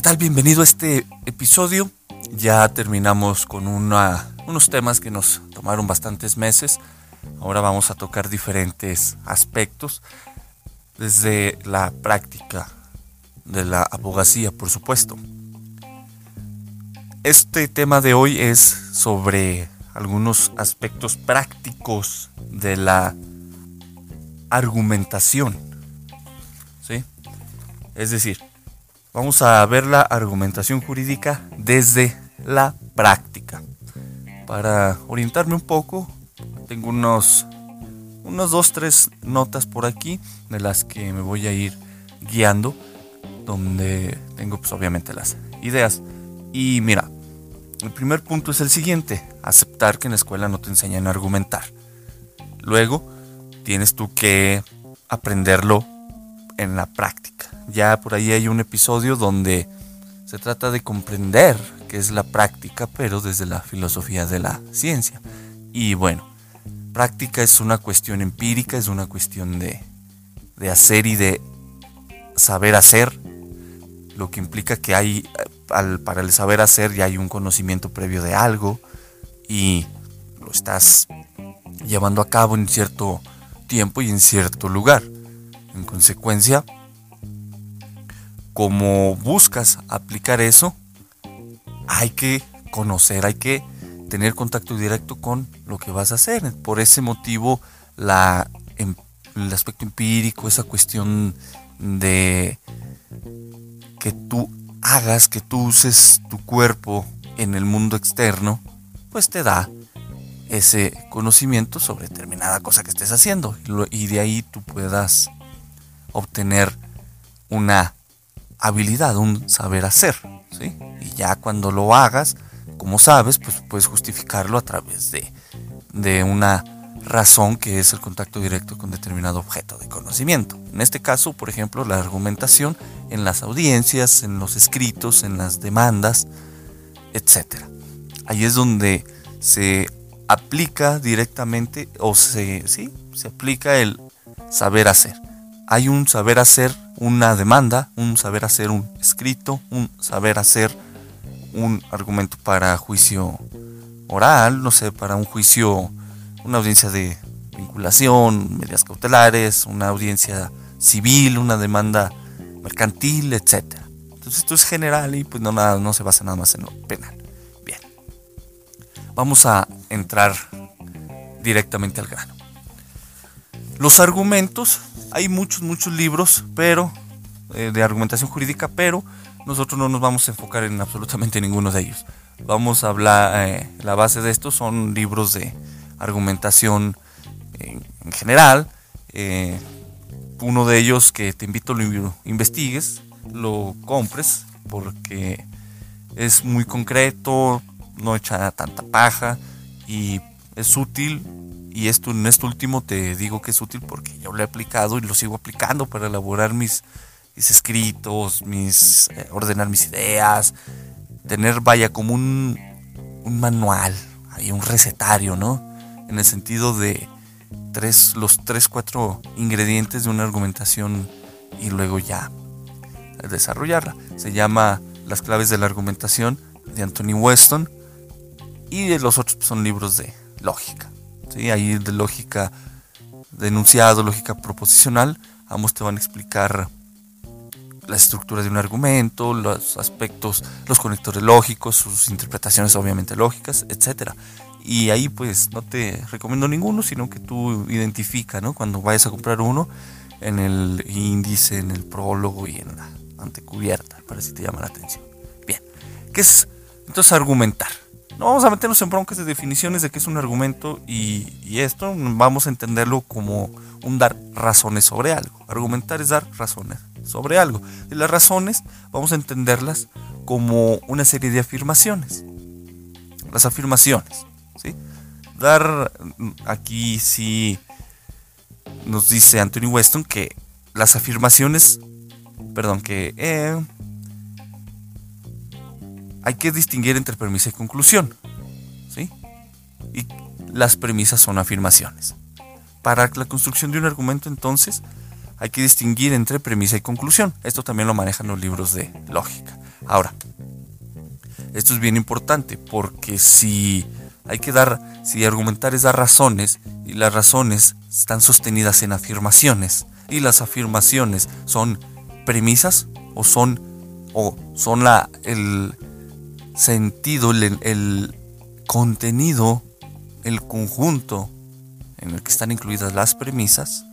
¿Qué tal? Bienvenido a este episodio. Ya terminamos con unos temas que nos tomaron bastantes meses. Ahora vamos a tocar diferentes aspectos desde la práctica de la abogacía, por supuesto. Este tema de hoy es sobre algunos aspectos prácticos de la argumentación. ¿Sí? Es decir, Vamos a ver la argumentación jurídica desde la práctica. Para orientarme un poco, tengo unos, unos dos, tres notas por aquí de las que me voy a ir guiando, donde tengo pues obviamente las ideas. Y mira, el primer punto es el siguiente, aceptar que en la escuela no te enseñan a argumentar. Luego, tienes tú que aprenderlo en la práctica. Ya por ahí hay un episodio donde se trata de comprender qué es la práctica, pero desde la filosofía de la ciencia. Y bueno, práctica es una cuestión empírica, es una cuestión de, de hacer y de saber hacer, lo que implica que hay, al, para el saber hacer ya hay un conocimiento previo de algo y lo estás llevando a cabo en cierto tiempo y en cierto lugar. En consecuencia, como buscas aplicar eso, hay que conocer, hay que tener contacto directo con lo que vas a hacer. Por ese motivo, la, em, el aspecto empírico, esa cuestión de que tú hagas, que tú uses tu cuerpo en el mundo externo, pues te da ese conocimiento sobre determinada cosa que estés haciendo y de ahí tú puedas obtener una habilidad, un saber hacer. ¿sí? Y ya cuando lo hagas, como sabes, pues puedes justificarlo a través de, de una razón que es el contacto directo con determinado objeto de conocimiento. En este caso, por ejemplo, la argumentación en las audiencias, en los escritos, en las demandas, etc. Ahí es donde se aplica directamente o se, ¿sí? se aplica el saber hacer hay un saber hacer una demanda, un saber hacer un escrito, un saber hacer un argumento para juicio oral, no sé, para un juicio, una audiencia de vinculación, medidas cautelares, una audiencia civil, una demanda mercantil, etc. Entonces esto es general y pues no, nada, no se basa nada más en lo penal. Bien, vamos a entrar directamente al grano. Los argumentos hay muchos, muchos libros, pero eh, de argumentación jurídica, pero nosotros no nos vamos a enfocar en absolutamente ninguno de ellos. Vamos a hablar, eh, la base de esto son libros de argumentación en, general. Eh, uno de ellos que te invito a lo investigues, lo compres, porque es muy concreto, no echa tanta paja y es útil y esto en este último te digo que es útil porque yo lo he aplicado y lo sigo aplicando para elaborar mis, mis escritos, mis eh, ordenar mis ideas, tener vaya como un, un manual, hay un recetario, ¿no? en el sentido de tres, los tres, cuatro ingredientes de una argumentación y luego ya desarrollarla. Se llama Las claves de la argumentación de Anthony Weston y los otros son libros de lógica. ¿Sí? Ahí de lógica de lógica proposicional, ambos te van a explicar la estructura de un argumento, los aspectos, los conectores lógicos, sus interpretaciones obviamente lógicas, etcétera. Y ahí pues no te recomiendo ninguno, sino que tú identifica, ¿no? Cuando vayas a comprar uno en el índice, en el prólogo y en la antecubierta, para si te llama la atención. Bien, ¿qué es entonces argumentar? No vamos a meternos en broncas de definiciones de qué es un argumento y, esto vamos a entenderlo como un dar razones sobre algo. Argumentar es dar razones sobre algo. Y las razones vamos a entenderlas como una serie de afirmaciones. Las afirmaciones. ¿sí? Dar aquí sí nos dice Anthony Weston que las afirmaciones, perdón, que eh, hay que distinguir entre premisa y conclusión. ¿sí? Y las premisas son afirmaciones. Para la construcción de un argumento entonces hay que distinguir entre premisa y conclusión. Esto también lo manejan los libros de lógica. Ahora, esto es bien importante porque si hay que dar, si argumentar es dar razones y las razones están sostenidas en afirmaciones y las afirmaciones son premisas o son o son la el sentido, el, contenido, el conjunto en el que están incluidas las premisas.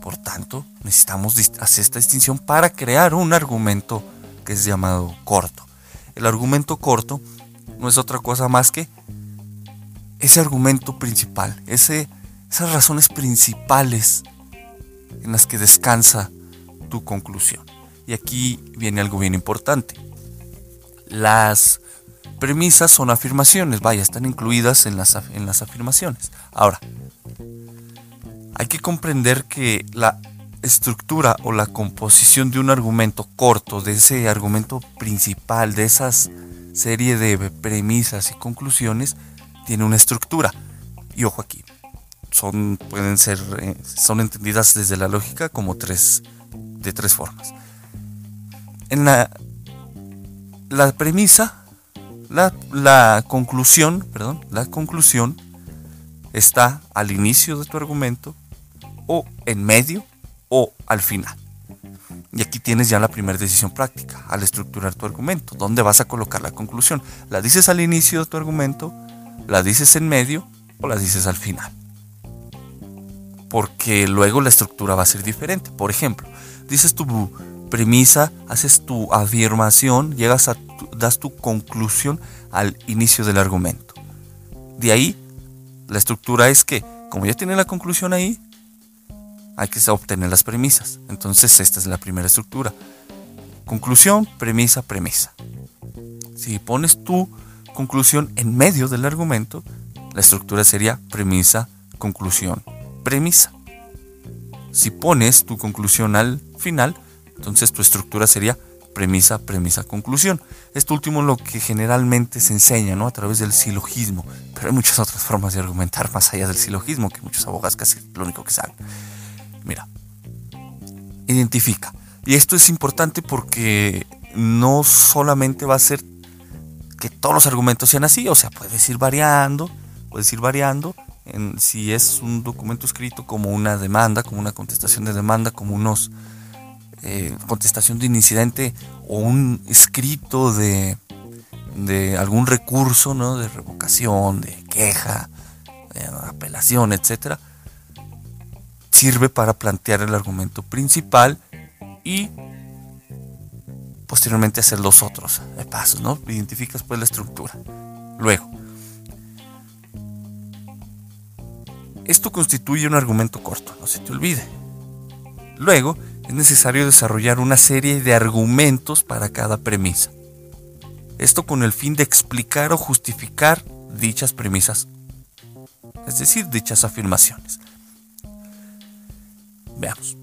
Por tanto, necesitamos hacer esta distinción para crear un argumento que es llamado corto. El argumento corto no es otra cosa más que ese argumento principal, esas razones principales en las que descansa tu conclusión. Y aquí viene algo bien importante. Las premisas son afirmaciones, vaya, están incluidas en las, en las afirmaciones. Ahora, hay que comprender que la estructura o la composición de un argumento corto, de ese argumento principal, de esas serie de premisas y conclusiones, tiene una estructura. Y ojo aquí, son, pueden ser, eh, son entendidas desde la lógica como tres, de tres formas. En la, la premisa la, conclusión, perdón, la conclusión está al inicio de tu argumento o en medio o al final. Y aquí tienes ya la primera decisión práctica al estructurar tu argumento. ¿Dónde vas a colocar la conclusión? ¿La dices al inicio de tu argumento? ¿La dices en medio? ¿O la dices al final? Porque luego la estructura va a ser diferente. Por ejemplo, dices tu premisa, haces tu afirmación, llegas a das tu conclusión al inicio del argumento. De ahí, la estructura es que, como ya tiene la conclusión ahí, hay que obtener las premisas. Entonces, esta es la primera estructura. Conclusión, premisa, premisa. Si pones tu conclusión en medio del argumento, la estructura sería premisa, conclusión, premisa. Si pones tu conclusión al final, entonces tu estructura sería premisa, premisa, conclusión. Esto último es lo que generalmente se enseña, ¿no? A través del silogismo. Pero hay muchas otras formas de argumentar más allá del silogismo, que muchos abogados casi lo único que saben. Mira, identifica. Y esto es importante porque no solamente va a ser que todos los argumentos sean así, o sea, puedes ir variando, puedes ir variando. En, si es un documento escrito como una demanda, como una contestación de demanda, como unos eh, contestación de un incidente o un escrito de, de algún recurso, ¿no? De revocación, de queja, de apelación, etcétera, sirve para plantear el argumento principal y posteriormente hacer los otros pasos, ¿no? Identificas pues la estructura. Luego, esto constituye un argumento corto, no se te olvide. Luego, es necesario desarrollar una serie de argumentos para cada premisa. Esto con el fin de explicar o justificar dichas premisas, es decir, dichas afirmaciones. Veamos.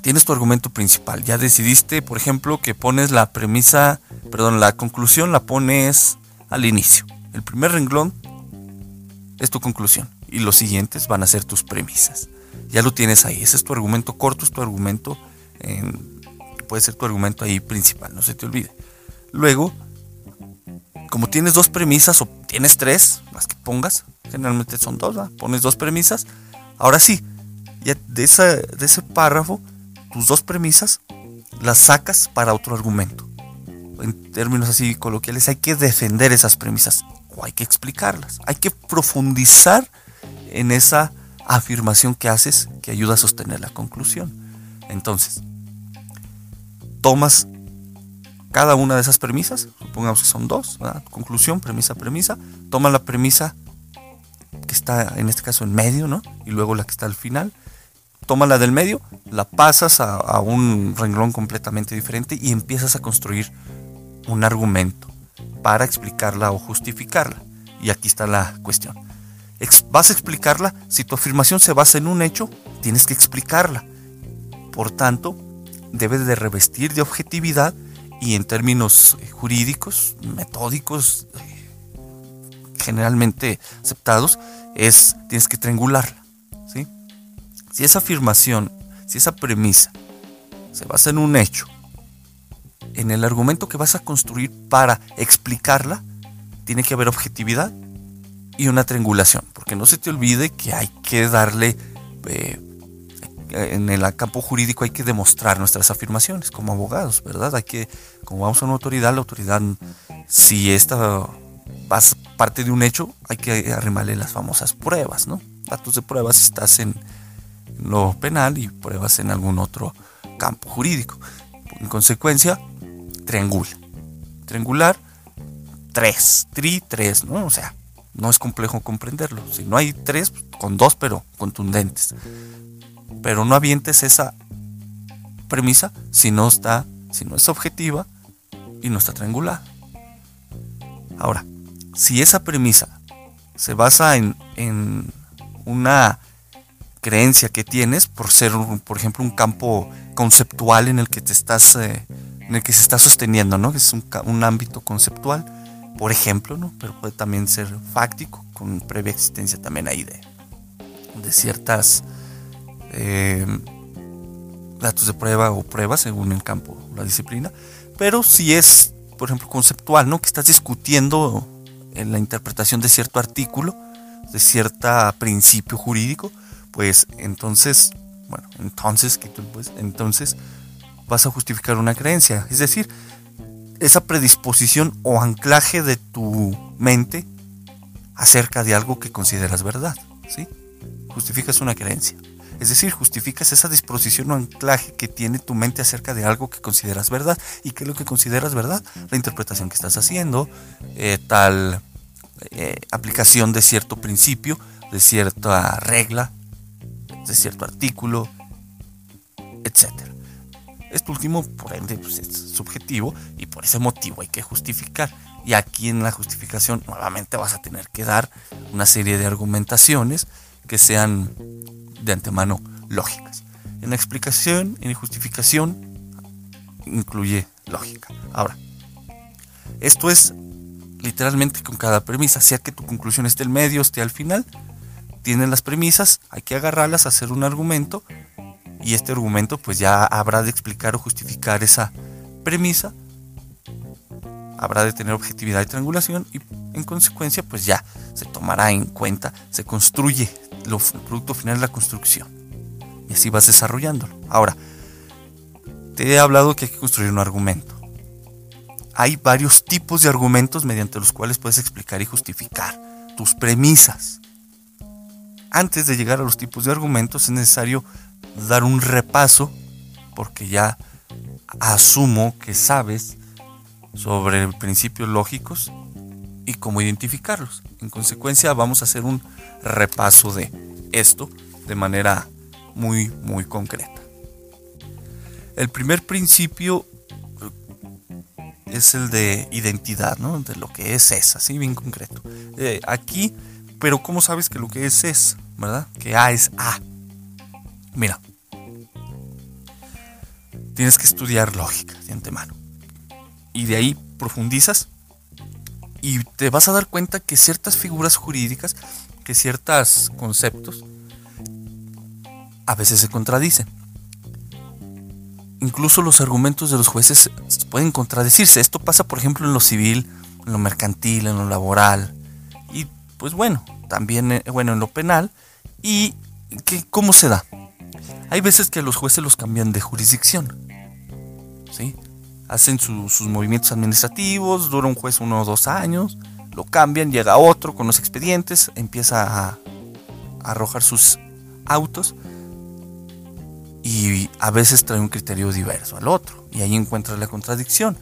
Tienes tu argumento principal. Ya decidiste, por ejemplo, que pones la premisa, perdón, la conclusión la pones al inicio. El primer renglón es tu conclusión. y los siguientes van a ser tus premisas. Ya lo tienes ahí, ese es tu argumento corto, es tu argumento, puede ser tu argumento ahí principal, no se te olvide. Luego, como tienes dos premisas o tienes tres, las que pongas, generalmente son dos, pones dos premisas, ahora sí, ya de, de ese párrafo, tus dos premisas las sacas para otro argumento. En términos así coloquiales, hay que defender esas premisas o hay que explicarlas. Hay que profundizar en esa afirmación que haces que ayuda a sostener la conclusión. Entonces, tomas cada una de esas premisas, supongamos que son dos, conclusión, premisa, premisa, toma la premisa que está en este caso en medio, ¿no? Y luego la que está al final, toma la del medio, la pasas a un renglón completamente diferente y empiezas a construir un argumento para explicarla o justificarla. Y aquí está la cuestión. Vas a explicarla, si tu afirmación se basa en un hecho, tienes que explicarla. Por tanto, debes de revestir de objetividad y en términos eh, jurídicos, metódicos, eh, generalmente aceptados, es tienes que triangularla. ¿sí? Si esa afirmación, si esa premisa se basa en un hecho en el argumento que vas a construir para explicarla, tiene que haber objetividad y una triangulación, porque no se te olvide que hay que darle, eh, en el campo jurídico hay que demostrar nuestras afirmaciones como abogados, ¿verdad? Hay que, como vamos a una autoridad, la autoridad, si esta parte de un hecho, hay que arrimarle las famosas pruebas, ¿no? Datos de pruebas estás en lo penal y pruebas en algún otro campo jurídico. En consecuencia, triangula. Triangular, 3, tri, 3, ¿no? O sea, no es complejo comprenderlo. Si no hay tres, con dos, pero contundentes. Pero no avientes esa premisa si no está, si no es objetiva y no está triangular. Ahora, si esa premisa se basa en, en una creencia que tienes por ser, por ejemplo, un campo conceptual en el que te estás eh, en el que se está sosteniendo, ¿no? Es un, ámbito conceptual, por ejemplo, ¿no? Pero puede también ser fáctico, con previa existencia también ahí de, de ciertas eh, datos de prueba o pruebas según el campo, la disciplina. Pero si es, por ejemplo, conceptual, ¿no? Que estás discutiendo en la interpretación de cierto artículo, de cierto principio jurídico, pues entonces, bueno, entonces, pues, entonces vas a justificar una creencia. Es decir, esa predisposición o anclaje de tu mente acerca de algo que consideras verdad. ¿sí? Justificas una creencia. Es decir, justificas esa disposición o anclaje que tiene tu mente acerca de algo que consideras verdad. ¿Y qué es lo que consideras verdad? La interpretación que estás haciendo, eh, tal eh, aplicación de cierto principio, de cierta regla, de cierto artículo, etcétera. Este último, por ende, pues, es subjetivo y por ese motivo hay que justificar. Y aquí en la justificación nuevamente vas a tener que dar una serie de argumentaciones que sean de antemano lógicas. En la explicación, en justificación, incluye lógica. Ahora, esto es literalmente con cada premisa, sea que tu conclusión esté al medio, esté al final, tienen las premisas, hay que agarrarlas, hacer un argumento y este argumento pues ya habrá de explicar o justificar esa premisa, habrá de tener objetividad y triangulación y en consecuencia pues ya se tomará en cuenta, se construye, el producto final de la construcción y así vas desarrollándolo. Ahora, te he hablado que hay que construir un argumento. Hay varios tipos de argumentos mediante los cuales puedes explicar y justificar tus premisas. Antes de llegar a los tipos de argumentos es necesario dar un repaso, porque ya asumo que sabes sobre principios lógicos y cómo identificarlos. En consecuencia, vamos a hacer un repaso de esto de manera muy, muy concreta. El primer principio es el de identidad, ¿no? De lo que es es, así bien concreto. Eh, aquí, pero ¿cómo sabes que lo que es es, verdad? Que A es A. Mira, tienes que estudiar lógica de antemano. Y de ahí profundizas y te vas a dar cuenta que ciertas figuras jurídicas que ciertos conceptos a veces se contradicen. Incluso los argumentos de los jueces pueden contradecirse. Esto pasa, por ejemplo, en lo civil, en lo mercantil, en lo laboral. Y pues bueno, también eh, bueno, en lo penal. ¿Y que, cómo se da? Hay veces que los jueces los cambian de jurisdicción. ¿sí? Hacen sus movimientos administrativos, dura un juez uno o dos años, lo cambian, llega otro con los expedientes, empieza a arrojar sus autos y a veces trae un criterio diverso al otro y ahí encuentra la contradicción.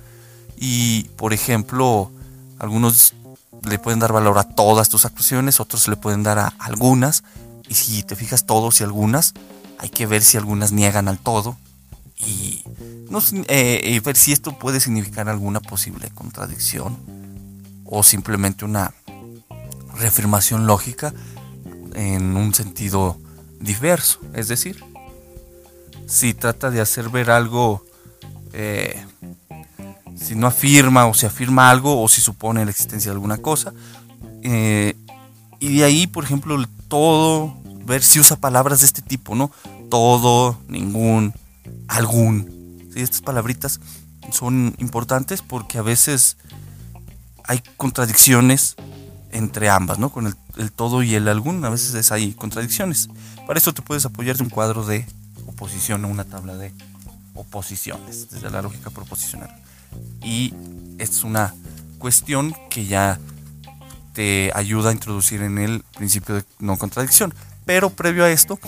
Y por ejemplo, algunos le pueden dar valor a todas tus actuaciones, otros le pueden dar a algunas y si te fijas todos y algunas, hay que ver si algunas niegan al todo y, no, eh, ver si esto puede significar alguna posible contradicción o simplemente una reafirmación lógica en un sentido diverso. Es decir, si trata de hacer ver algo, eh, si no afirma o si afirma algo o si supone la existencia de alguna cosa. Eh, y de ahí, por ejemplo, el todo, ver si usa palabras de este tipo, ¿no? Todo, ningún, algún. ¿sí? Estas palabritas son importantes porque a veces hay contradicciones entre ambas, ¿no? Con el, todo y el algún, a veces hay contradicciones. Para esto te puedes apoyar de un cuadro de oposición a una tabla de oposiciones, desde la lógica proposicional. Y es una cuestión que ya te ayuda a introducir en el principio de no contradicción. Pero previo a esto,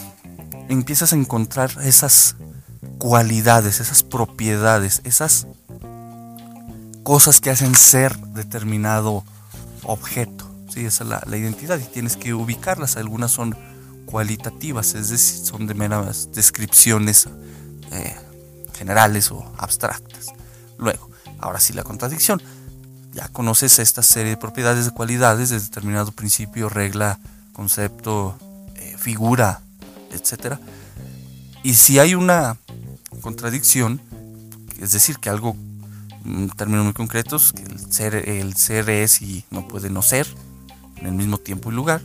empiezas a encontrar esas cualidades, esas propiedades, esas cosas que hacen ser determinado objeto. ¿sí? Esa es la, la identidad y tienes que ubicarlas. Algunas son cualitativas, es decir, son de meras descripciones eh, generales o abstractas. Luego, ahora sí la contradicción. Ya conoces esta serie de propiedades de cualidades de determinado principio, regla, concepto, eh, figura, etc. Y si hay una contradicción, es decir, que algo, en términos muy concretos, que el ser, el ser es y no puede no ser en el mismo tiempo y lugar,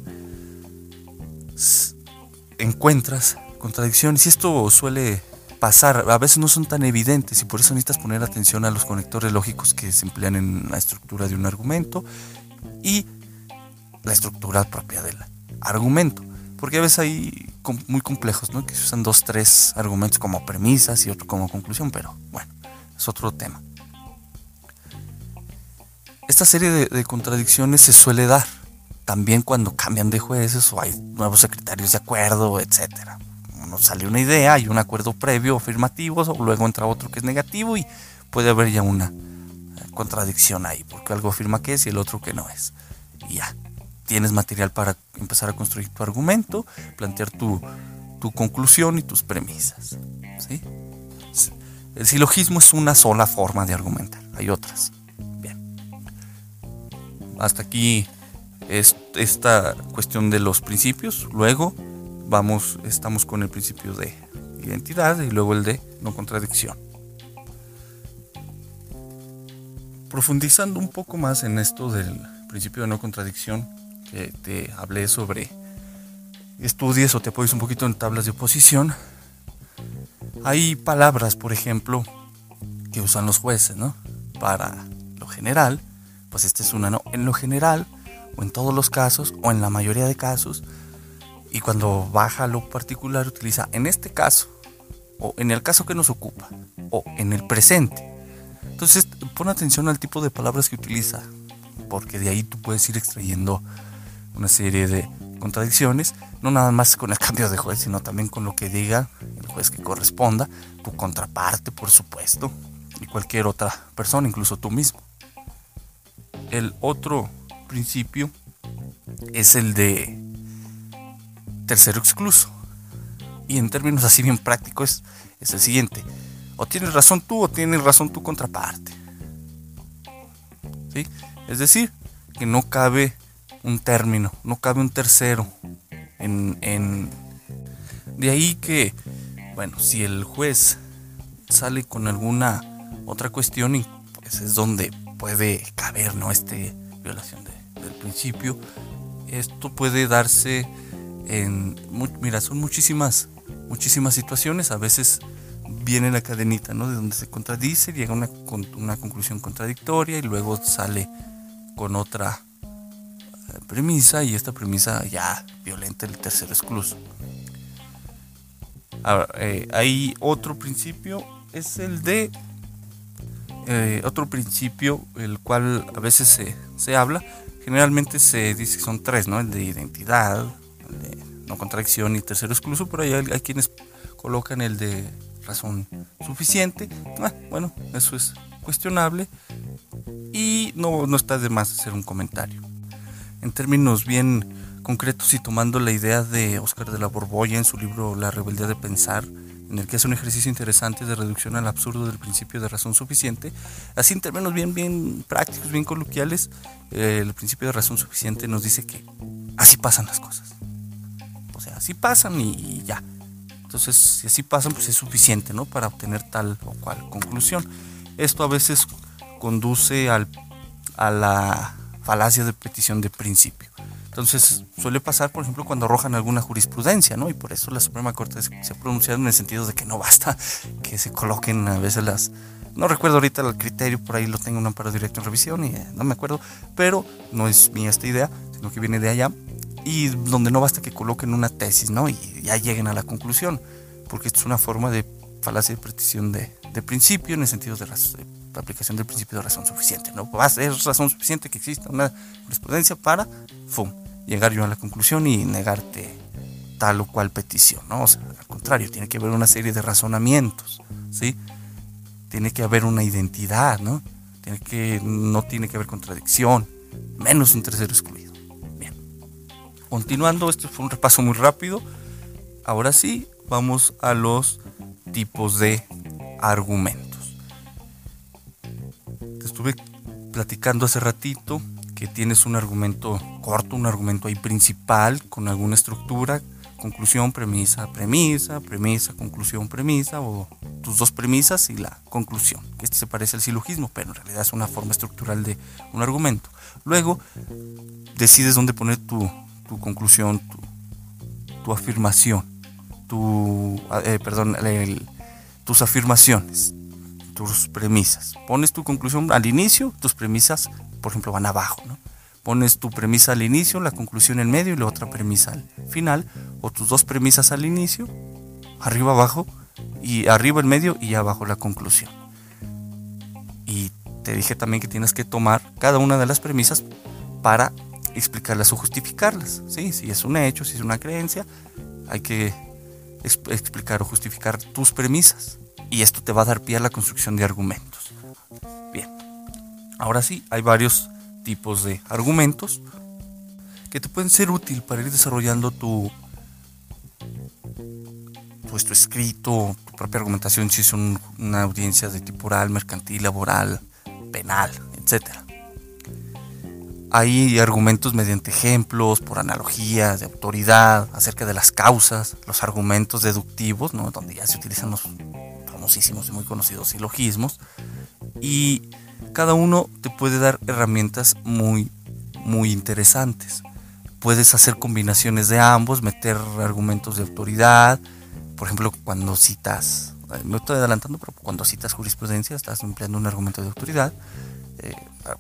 encuentras contradicciones y esto suele pasar, a veces no son tan evidentes y por eso necesitas poner atención a los conectores lógicos que se emplean en la estructura de un argumento y la estructura propia del argumento. Porque a veces hay muy complejos, ¿no? Que se usan dos, tres argumentos como premisas y otro como conclusión, pero bueno, es otro tema. Esta serie de, contradicciones se suele dar también cuando cambian de jueces o hay nuevos secretarios de acuerdo, etcétera. Uno sale una idea, hay un acuerdo previo afirmativo, luego entra otro que es negativo y puede haber ya una eh, contradicción ahí, porque algo afirma que es y el otro que no es. Y ya, tienes material para empezar a construir tu argumento, plantear tu, tu conclusión y tus premisas. ¿sí? El silogismo es una sola forma de argumentar, hay otras. Bien. Hasta aquí es esta cuestión de los principios. Luego vamos, estamos con el principio de identidad y luego el de no contradicción. Profundizando un poco más en esto del principio de no contradicción, que te hablé sobre estudies o te apoyes un poquito en tablas de oposición, hay palabras, por ejemplo, que usan los jueces, ¿no? Para lo general, pues esta es una, ¿no? En lo general, o en todos los casos, o en la mayoría de casos, y cuando baja lo particular utiliza en este caso, o en el caso que nos ocupa, o en el presente. Entonces pon atención al tipo de palabras que utiliza, porque de ahí tú puedes ir extrayendo una serie de contradicciones, no nada más con el cambio de juez, sino también con lo que diga el juez que corresponda, tu contraparte, por supuesto, y cualquier otra persona, incluso tú mismo. El otro principio es el de tercero excluso. Y en términos así bien prácticos es, el siguiente. O tienes razón tú o tienes razón tu contraparte. ¿Sí? Es decir, que no cabe un término, no cabe un tercero. En, en... De ahí que, bueno, si el juez sale con alguna otra cuestión, pues es donde puede caber, ¿no? Este violación de principio, esto puede darse en, mira, son muchísimas, muchísimas situaciones, a veces viene la cadenita, ¿no? De donde se contradice, llega una, una conclusión contradictoria y luego sale con otra premisa y esta premisa ya violenta el tercer excluso. Eh, hay otro principio, es el de eh, otro principio, el cual a veces se, se, habla, generalmente se dice que son tres, ¿no? El de identidad, el de no contradicción y tercero excluso, pero hay, hay quienes colocan el de razón suficiente. Ah, bueno, eso es cuestionable y no, no está de más hacer un comentario. En términos bien concretos y tomando la idea de Oscar de la Borbolla en su libro La rebeldía de pensar, en el que hace un ejercicio interesante de reducción al absurdo del principio de razón suficiente. Así en términos bien, bien prácticos, bien coloquiales, eh, el principio de razón suficiente nos dice que así pasan las cosas. O sea, así pasan y, ya. Entonces, si así pasan, pues es suficiente, ¿no? Para obtener tal o cual conclusión. Esto a veces conduce al, a la falacia de petición de principio. Entonces suele pasar, por ejemplo, cuando arrojan alguna jurisprudencia, ¿no? Y por eso la Suprema Corte se ha pronunciado en el sentido de que no basta que se coloquen a veces las... No recuerdo ahorita el criterio, por ahí lo tengo un amparo directo en revisión y eh, no me acuerdo, pero no es mía esta idea, sino que viene de allá y donde no basta que coloquen una tesis, ¿no? Y ya lleguen a la conclusión, porque esto es una forma de falacia de petición de, de principio en el sentido de, de, aplicación del principio de razón suficiente, ¿no? Es razón suficiente que exista una jurisprudencia para, llegar yo a la conclusión y negarte tal o cual petición, ¿no? Al contrario, tiene que haber una serie de razonamientos, ¿sí? Tiene que haber una identidad, ¿no? Tiene que, no tiene que haber contradicción, menos un tercero excluido. Bien. Continuando, esto fue un repaso muy rápido. Ahora sí, vamos a los tipos de argumentos. Te estuve platicando hace ratito que tienes un argumento corto, un argumento ahí principal con alguna estructura, conclusión, premisa, premisa, premisa, conclusión, premisa, o tus dos premisas y la conclusión. Este se parece al silogismo, pero en realidad es una forma estructural de un argumento. Luego decides dónde poner tu, conclusión, tu, afirmación, tu, eh, perdón, tus afirmaciones, tus premisas. Pones tu conclusión al inicio, tus premisas por ejemplo, van abajo. ¿no? Pones tu premisa al inicio, la conclusión en medio y la otra premisa al final, o tus dos premisas al inicio, arriba, abajo, y arriba, en medio y abajo la conclusión. Y te dije también que tienes que tomar cada una de las premisas para explicarlas o justificarlas. ¿sí? Si es un hecho, si es una creencia, hay que explicar o justificar tus premisas. Y esto te va a dar pie a la construcción de argumentos. Ahora sí, hay varios tipos de argumentos que te pueden ser útil para ir desarrollando tu, pues, escrito, tu propia argumentación, si es una audiencia de tipo oral, mercantil, laboral, penal, etc. Hay argumentos mediante ejemplos, por analogía, de autoridad, acerca de las causas, los argumentos deductivos, ¿no? donde ya se utilizan los famosísimos y muy conocidos silogismos, y cada uno te puede dar herramientas muy, muy interesantes. Puedes hacer combinaciones de ambos, meter argumentos de autoridad. Por ejemplo, cuando citas, me estoy adelantando, pero cuando citas jurisprudencia estás empleando un argumento de autoridad. Eh,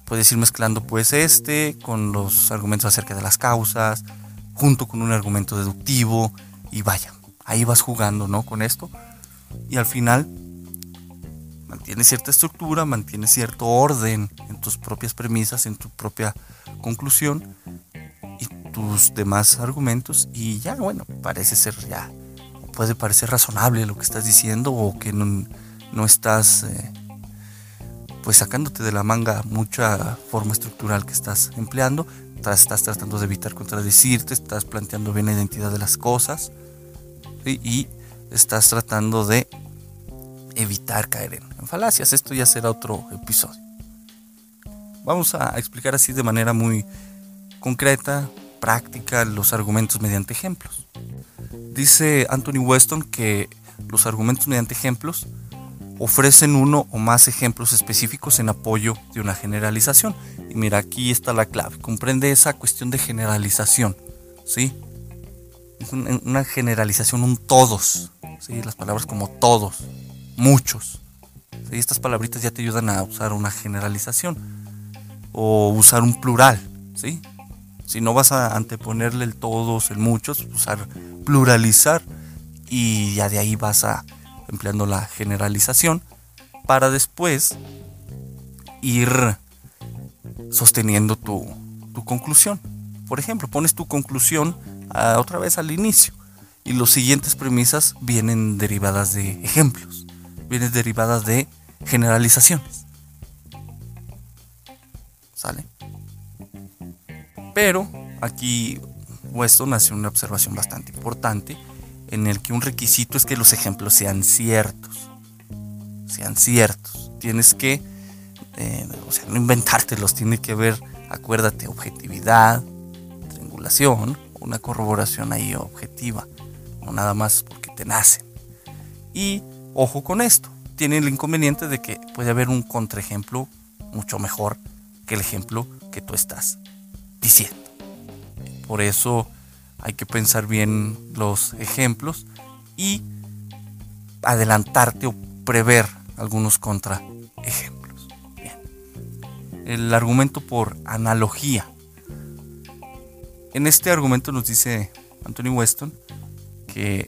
puedes ir mezclando pues este con los argumentos acerca de las causas, junto con un argumento deductivo y vaya, ahí vas jugando, ¿no? Con esto y al final mantiene cierta estructura, mantiene cierto orden en tus propias premisas, en tu propia conclusión y tus demás argumentos y ya, bueno, parece ser ya, puede parecer razonable lo que estás diciendo o que no, no estás eh, pues sacándote de la manga mucha forma estructural que estás empleando, estás, estás tratando de evitar contradecirte, estás planteando bien la identidad de las cosas y estás tratando de evitar caer en, falacias. Esto ya será otro episodio. Vamos a explicar así de manera muy concreta, práctica, los argumentos mediante ejemplos. Dice Anthony Weston que los argumentos mediante ejemplos ofrecen uno o más ejemplos específicos en apoyo de una generalización. Y mira, aquí está la clave. Comprende esa cuestión de generalización. ¿Sí? Una generalización, un todos. ¿sí? Las palabras como todos, muchos. ¿sí? Estas palabritas ya te ayudan a usar una generalización. O usar un plural. ¿sí? Si no vas a anteponerle el todos, el muchos, usar pluralizar. Y ya de ahí vas a empleando la generalización, para después ir sosteniendo tu, conclusión. Por ejemplo, pones tu conclusión otra vez al inicio y las siguientes premisas vienen derivadas de ejemplos, vienen derivadas de generalizaciones. ¿Sale? Pero aquí Weston hace una observación bastante importante en el que un requisito es que los ejemplos sean ciertos. Sean ciertos. Tienes que, eh, o sea, no inventártelos, tiene que ver, acuérdate, objetividad, triangulación, una corroboración ahí objetiva, no nada más porque te nacen. Y ojo con esto, tiene el inconveniente de que puede haber un contraejemplo mucho mejor que el ejemplo que tú estás diciendo. Por eso hay que pensar bien los ejemplos y adelantarte o prever algunos contraejemplos. Bien. El argumento por analogía. En este argumento nos dice Anthony Weston que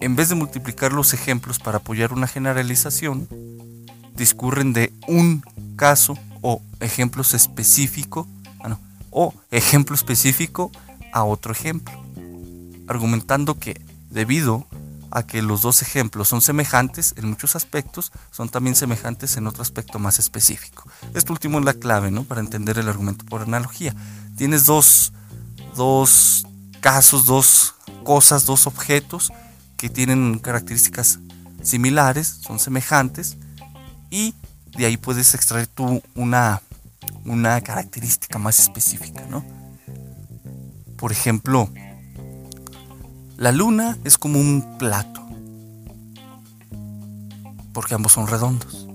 en vez de multiplicar los ejemplos para apoyar una generalización, discurren de un caso o ejemplo específico, ah, o ejemplo específico a otro ejemplo, argumentando que debido a que los dos ejemplos son semejantes en muchos aspectos, son también semejantes en otro aspecto más específico. Esto último es la clave ¿no? para entender el argumento por analogía. Tienes dos, dos casos, dos cosas, dos objetos que tienen características similares, son semejantes, y de ahí puedes extraer tú una, una característica más específica, ¿no? Por ejemplo, la luna es como un plato, porque ambos son redondos.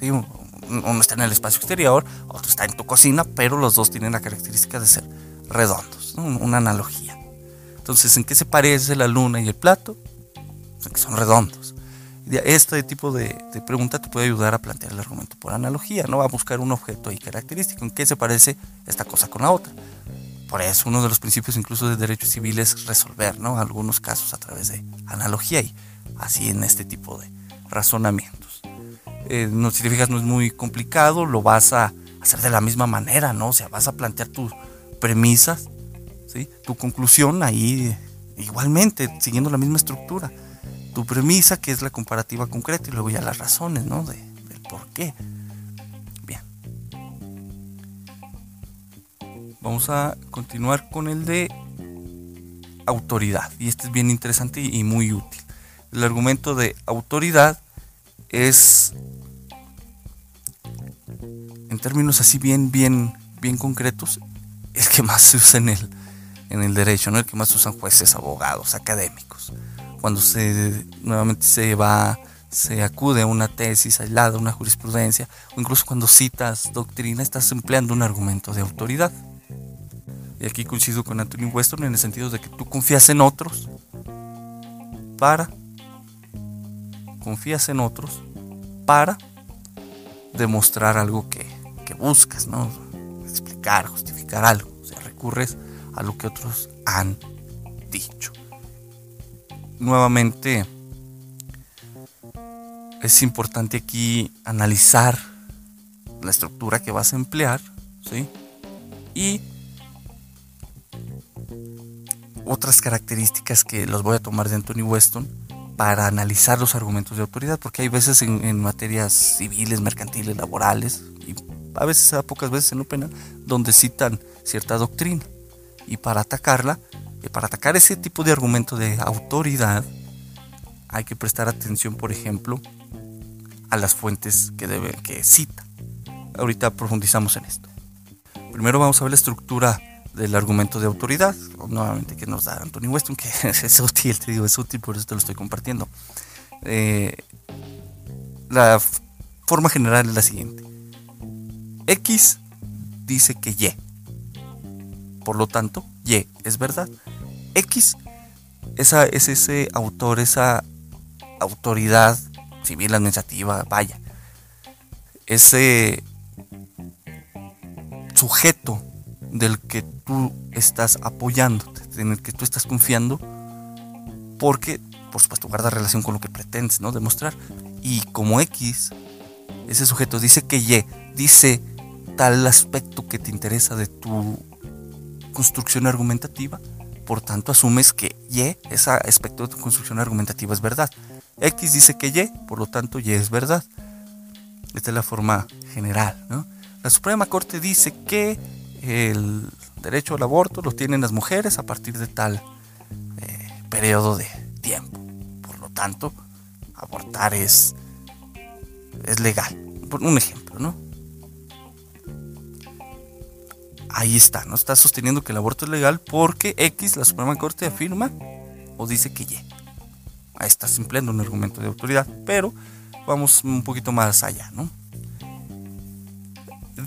Uno está en el espacio exterior, otro está en tu cocina, pero los dos tienen la característica de ser redondos, una analogía. Entonces, ¿en qué se parece la luna y el plato? que son redondos. Este tipo de, pregunta te puede ayudar a plantear el argumento por analogía, no a buscar un objeto y característico, en qué se parece esta cosa con la otra. Por eso uno de los principios incluso de derechos civiles es resolver ¿no? algunos casos a través de analogía y así en este tipo de razonamientos. Eh, no, si te fijas no es muy complicado, lo vas a hacer de la misma manera, ¿no? O sea, vas a plantear tus premisas, ¿sí? tu conclusión ahí igualmente, siguiendo la misma estructura. Tu premisa, que es la comparativa concreta, y luego ya las razones, ¿no? De, del por qué. Vamos a continuar con el de autoridad. Y este es bien interesante y muy útil. El argumento de autoridad es, en términos así bien, bien, bien concretos, el que más se usa en el, en el derecho, ¿no? el que más usan jueces, abogados, académicos. Cuando se nuevamente se va, se acude a una tesis aislada, una jurisprudencia, o incluso cuando citas doctrina, estás empleando un argumento de autoridad. Y aquí coincido con Anthony Weston en el sentido de que tú confías en otros para confías en otros para demostrar algo que, que buscas, ¿no? Explicar, justificar algo. O sea, recurres a lo que otros han dicho. Nuevamente, es importante aquí analizar la estructura que vas a emplear, ¿sí? Y otras características que los voy a tomar de Anthony Weston para analizar los argumentos de autoridad, porque hay veces en, materias civiles, mercantiles, laborales, y a veces, a pocas veces en lo penal, donde citan cierta doctrina. Y para atacarla, y para atacar ese tipo de argumento de autoridad, hay que prestar atención, por ejemplo, a las fuentes que, debe, que cita. Ahorita profundizamos en esto. Primero vamos a ver la estructura del argumento de autoridad, nuevamente que nos da Anthony Weston, que es útil, te digo, es útil, por eso te lo estoy compartiendo. Eh, la forma general es la siguiente. X dice que Y. Por lo tanto, Y es verdad. X esa, es ese autor, esa autoridad civil administrativa, vaya. Ese sujeto del que tú estás apoyando, en el que tú estás confiando, porque, por supuesto, guarda relación con lo que pretendes, ¿no? Demostrar. Y como X, ese sujeto dice que Y, dice tal aspecto que te interesa de tu construcción argumentativa, por tanto asumes que Y, ese aspecto de tu construcción argumentativa es verdad. X dice que Y, por lo tanto Y es verdad. Esta es la forma general. ¿no? La Suprema Corte dice que el derecho al aborto lo tienen las mujeres a partir de tal eh, periodo de tiempo. Por lo tanto, abortar es, es legal. Por un ejemplo, Ahí está, ¿no? Está sosteniendo que el aborto es legal porque X, la Suprema Corte, afirma o dice que Y. Ahí estás empleando un argumento de autoridad, pero vamos un poquito más allá, ¿no?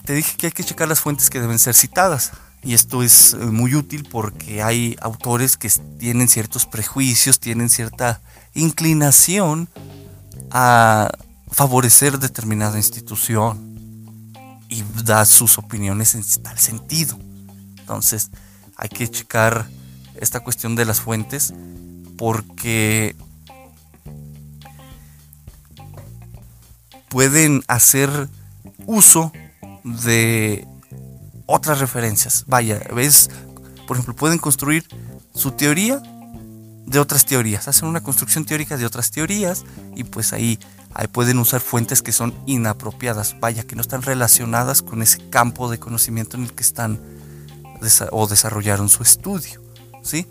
Te dije que hay que checar las fuentes que deben ser citadas. Y esto es eh, muy útil porque hay autores que tienen ciertos prejuicios, tienen cierta inclinación a favorecer determinada institución y da sus opiniones en tal sentido. Entonces hay que checar esta cuestión de las fuentes porque pueden hacer uso de otras referencias. Vaya, ves, por ejemplo, pueden construir su teoría de otras teorías, hacen una construcción teórica de otras teorías y pues ahí, ahí pueden usar fuentes que son inapropiadas, vaya, que no están relacionadas con ese campo de conocimiento en el que están o desarrollaron su estudio, ¿sí?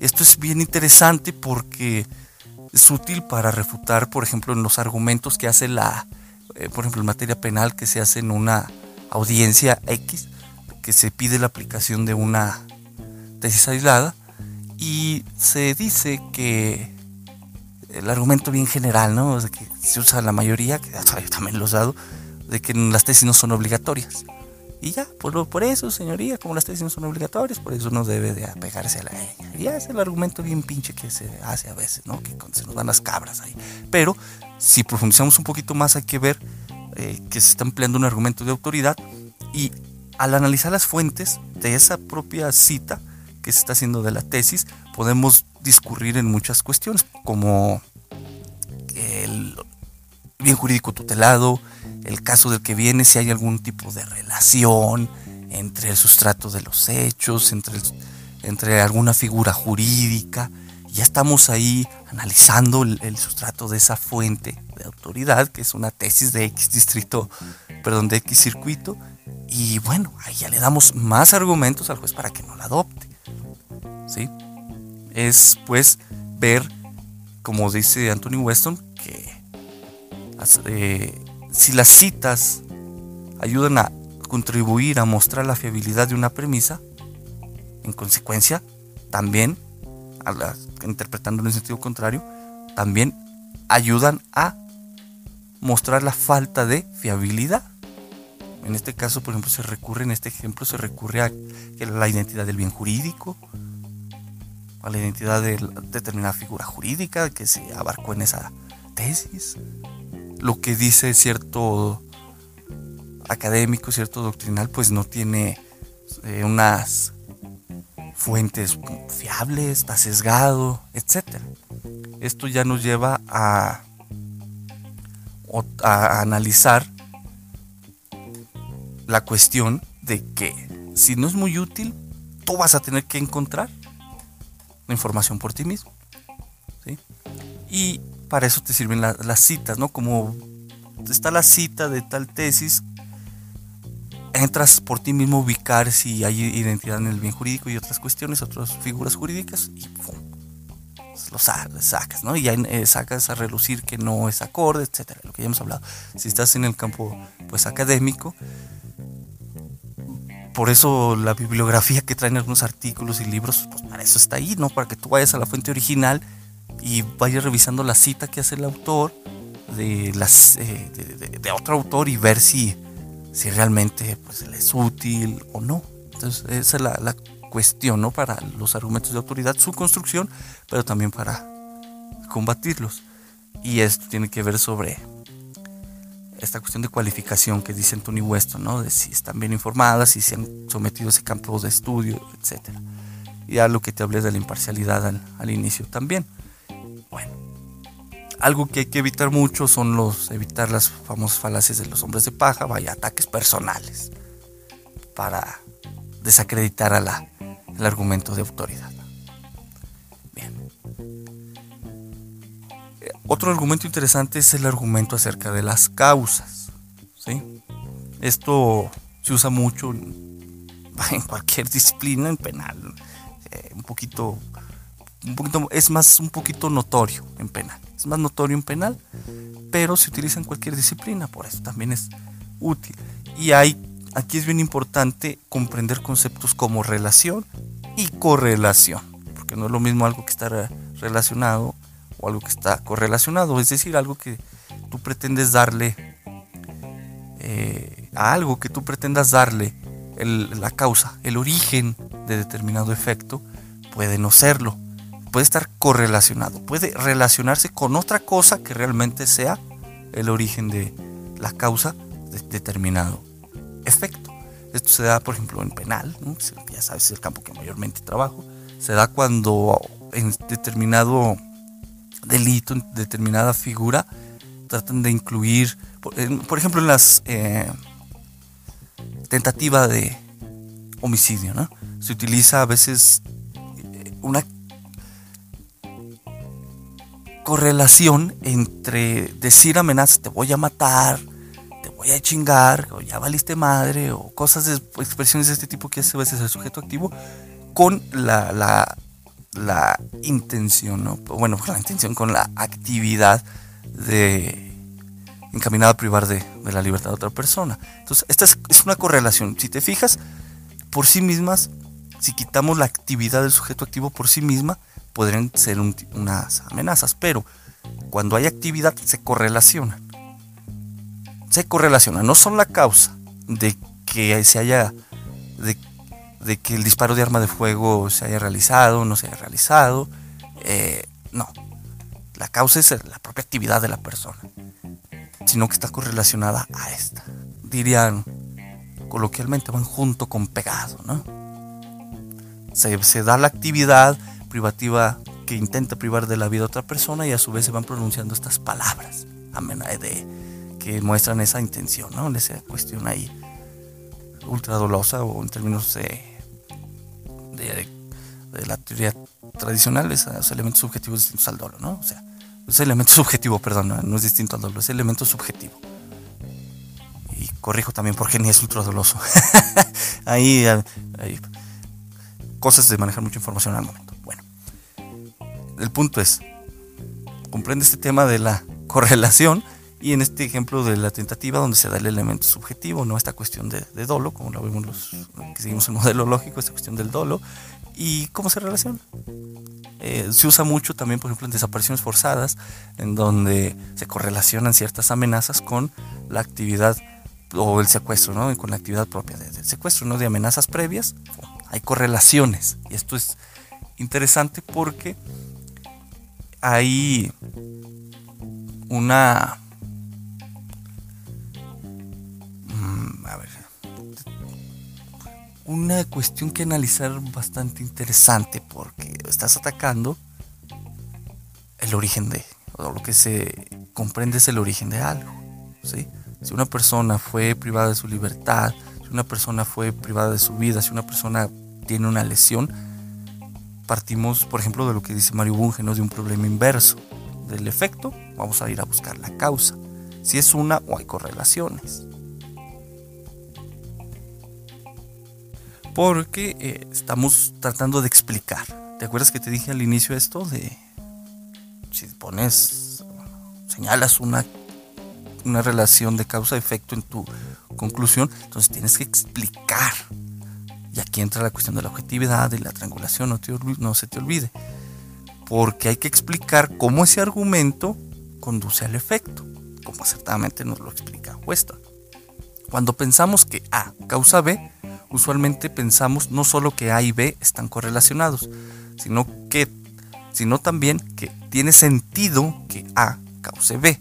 Esto es bien interesante porque es útil para refutar, por ejemplo, en los argumentos que hace la, eh, por ejemplo, en materia penal que se hace en una audiencia X, que se pide la aplicación de una tesis aislada y se dice que el argumento bien general, ¿no? De que se usa la mayoría, que yo también lo he usado, de que las tesis no son obligatorias. Y ya, por, por eso, señoría, como las tesis no son obligatorias, por eso no debe de apegarse a la ley. Y ya es el argumento bien pinche que se hace a veces, ¿no? Que se nos dan las cabras ahí. Pero si profundizamos un poquito más, hay que ver eh, que se está empleando un argumento de autoridad y al analizar las fuentes de esa propia cita que se está haciendo de la tesis, podemos discurrir en muchas cuestiones, como el bien jurídico tutelado, el caso del que viene, si hay algún tipo de relación entre el sustrato de los hechos, entre, entre alguna figura jurídica. Ya estamos ahí analizando el, el, sustrato de esa fuente de autoridad, que es una tesis de X distrito, perdón, de X circuito, y bueno, ahí ya le damos más argumentos al juez para que no la adopte. ¿Sí? Es pues ver, como dice Anthony Weston, eh, si las citas ayudan a contribuir a mostrar la fiabilidad de una premisa, en consecuencia, también, interpretando en el sentido contrario, también ayudan a mostrar la falta de fiabilidad. En este caso, por ejemplo, se recurre, en este ejemplo, se recurre a la identidad del bien jurídico, a la identidad de determinada figura jurídica que se abarcó en esa tesis, lo que dice cierto académico, cierto doctrinal, pues no tiene eh, unas fuentes fiables, está sesgado, etc. Esto ya nos lleva a, analizar la cuestión de que si no es muy útil, tú vas a tener que encontrar la información por ti mismo. Y para eso te sirven las citas, ¿no? Como está la cita de tal tesis, entras por ti mismo a ubicar si hay identidad en el bien jurídico y otras cuestiones, otras figuras jurídicas, y ¡pum! lo sacas, ¿no? Y ya eh, sacas a relucir que no es acorde, etcétera, lo que ya hemos hablado. Si estás en el campo pues académico, por eso la bibliografía que traen algunos artículos y libros, pues para eso está ahí, ¿no? Para que tú vayas a la fuente original y vayas revisando la cita que hace el autor de, las, eh, de, otro autor y ver si, si realmente pues, es útil o no. Entonces, esa es la, la cuestión ¿no? para los argumentos de autoridad, su construcción, pero también para combatirlos. Y esto tiene que ver sobre esta cuestión de cualificación que dice Anthony Weston, ¿no? de si están bien informadas, si se han sometido a ese campo de estudio, etc. Y a lo que te hablé de la imparcialidad al, al inicio también. Bueno, algo que hay que evitar mucho son los evitar las famosas falacias de los hombres de paja, vaya, ataques personales, para desacreditar a la, el argumento de autoridad. Bien. Otro argumento interesante es el argumento acerca de las causas. ¿sí? Esto se usa mucho en cualquier disciplina, en penal. Eh, un poquito, es más un poquito notorio en penal. Es más notorio en penal, pero se utiliza en cualquier disciplina, por eso también es útil. Y hay, aquí es bien importante comprender conceptos como relación y correlación, porque no es lo mismo algo que está relacionado o algo que está correlacionado, es decir, algo que tú pretendes darle eh, a algo que tú pretendas darle la causa, el origen de determinado efecto, puede no serlo, puede estar correlacionado, puede relacionarse con otra cosa que realmente sea el origen de la causa de determinado efecto. Esto se da, por ejemplo, en penal, ya sabes, es el campo que mayormente trabajo. Se da cuando en determinado delito, en determinada figura, tratan de incluir, por, ejemplo, en las eh, tentativas de homicidio, ¿no? Se utiliza a veces eh, una correlación entre decir amenazas, te voy a matar, te voy a chingar, o ya valiste madre, o cosas de expresiones de este tipo que hace a veces el sujeto activo, con la, la, la intención, ¿no? bueno, con la intención, con la actividad de encaminada a privar de, de la libertad de otra persona. Entonces, esta es, es una correlación. Si te fijas, por sí mismas, si quitamos la actividad del sujeto activo por sí misma, podrían ser unas amenazas, pero cuando hay actividad se correlacionan. Se correlacionan, no son la causa de que se haya, de, que el disparo de arma de fuego se haya realizado no se haya realizado. Eh, no, la causa es la propia actividad de la persona, sino que está correlacionada a esta. Dirían coloquialmente, van junto con pegado, ¿no? Se da la actividad privativa que intenta privar de la vida a otra persona y a su vez se van pronunciando estas palabras de, que muestran esa intención, ¿no? Esa cuestión ahí ultra dolosa o en términos de, de, la teoría tradicional, es, elementos subjetivos distintos al dolo, ¿no? O sea, es elemento subjetivo, perdón, no, es distinto al dolo, es elemento subjetivo. Y corrijo también porque ni es ultra doloso. ahí hay cosas de manejar mucha información al momento el punto es, comprende este tema de la correlación y en este ejemplo de la tentativa donde se da el elemento subjetivo, no esta cuestión de, dolo, como lo vemos los que seguimos el modelo lógico, esta cuestión del dolo, y cómo se relaciona. Eh, se usa mucho también, por ejemplo, en desapariciones forzadas, en donde se correlacionan ciertas amenazas con la actividad o el secuestro, ¿no? con la actividad propia del secuestro, ¿no? de amenazas previas. Hay correlaciones, y esto es interesante porque hay una... Mm, a ver, una cuestión que analizar bastante interesante porque estás atacando el origen de, lo que se comprende es el origen de algo. ¿sí? Si una persona fue privada de su libertad, si una persona fue privada de su vida, si una persona tiene una lesión, partimos, por ejemplo, de lo que dice Mario Bunge, de un problema inverso. Del efecto, vamos a ir a buscar la causa. Si es una o hay correlaciones. Porque eh, estamos tratando de explicar. ¿Te acuerdas que te dije al inicio esto de si pones, señalas una, una relación de causa-efecto en tu conclusión, entonces tienes que explicar y aquí entra la cuestión de la objetividad y la triangulación, no, no se te olvide. Porque hay que explicar cómo ese argumento conduce al efecto. como acertadamente nos lo explica Weston. Cuando pensamos que A causa B, usualmente pensamos no solo que A y B están correlacionados, sino que sino también que tiene sentido que A cause B.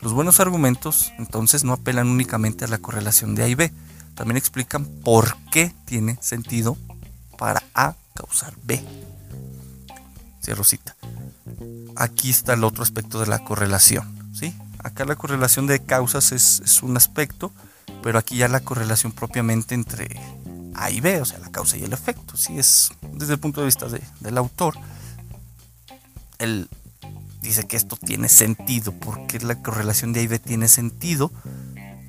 Los buenos argumentos entonces no apelan únicamente a la correlación de A y B, también explican por qué tiene sentido para A causar B. Cierro cita. Aquí está el otro aspecto de la correlación. ¿sí? Acá la correlación de causas es, un aspecto, pero aquí ya la correlación propiamente entre A y B, o sea, la causa y el efecto. ¿sí? Es desde el punto de vista del autor. Él dice que esto tiene sentido. porque la correlación de A y B tiene sentido?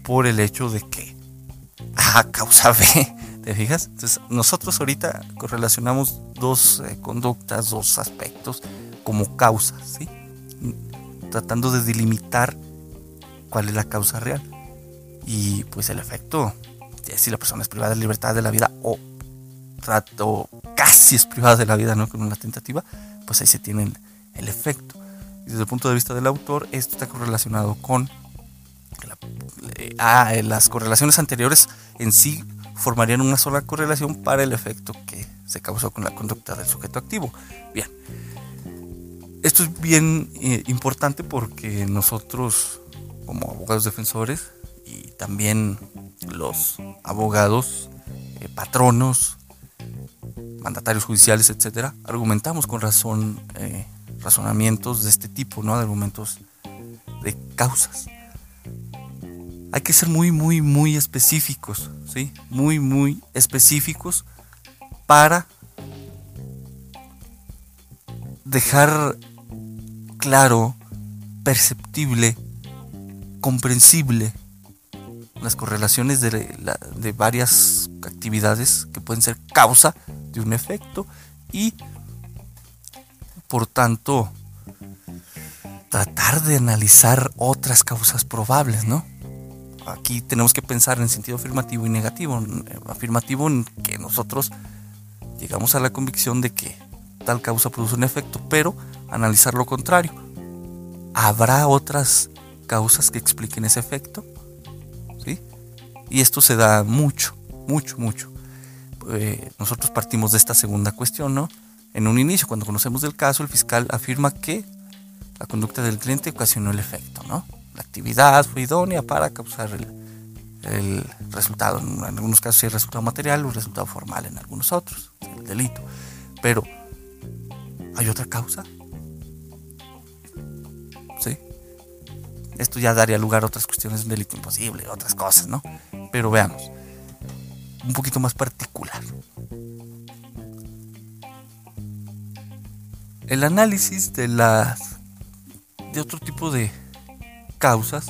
Por el hecho de que A causa B. ¿Te fijas? Entonces, nosotros ahorita correlacionamos dos eh, conductas, dos aspectos como causas, ¿sí? Tratando de delimitar cuál es la causa real. Y pues el efecto, si la persona es privada de libertad de la vida o, trato, casi es privada de la vida, ¿no? Con una tentativa, pues ahí se tiene el, efecto. Y desde el punto de vista del autor, esto está correlacionado con eh, ah, las correlaciones anteriores en sí formarían una sola correlación para el efecto que se causó con la conducta del sujeto activo. Bien, esto es bien eh, importante porque nosotros como abogados defensores y también los abogados eh, patronos, mandatarios judiciales, etcétera, argumentamos con razón eh, razonamientos de este tipo, ¿no? De argumentos de causas hay que ser muy, muy, muy específicos, ¿sí? Muy, muy específicos para dejar claro, perceptible, comprensible las correlaciones de, varias actividades que pueden ser causa de un efecto y por tanto tratar de analizar otras causas probables, ¿no? Aquí tenemos que pensar en sentido afirmativo y negativo. Afirmativo en que nosotros llegamos a la convicción de que tal causa produce un efecto, pero analizar lo contrario. ¿Habrá otras causas que expliquen ese efecto? ¿Sí? Y esto se da mucho, mucho, mucho. Eh, nosotros partimos de esta segunda cuestión, ¿no? En un inicio, cuando conocemos el caso, el fiscal afirma que la conducta del cliente ocasionó el efecto, ¿no? Actividad fue idónea para causar el, resultado. En algunos casos el resultado material o resultado formal, en algunos otros, el delito. Pero, ¿hay otra causa? ¿Sí? Esto ya daría lugar a otras cuestiones un delito imposible, otras cosas, ¿no? Pero veamos, un poquito más particular. El análisis de las de otro tipo de causas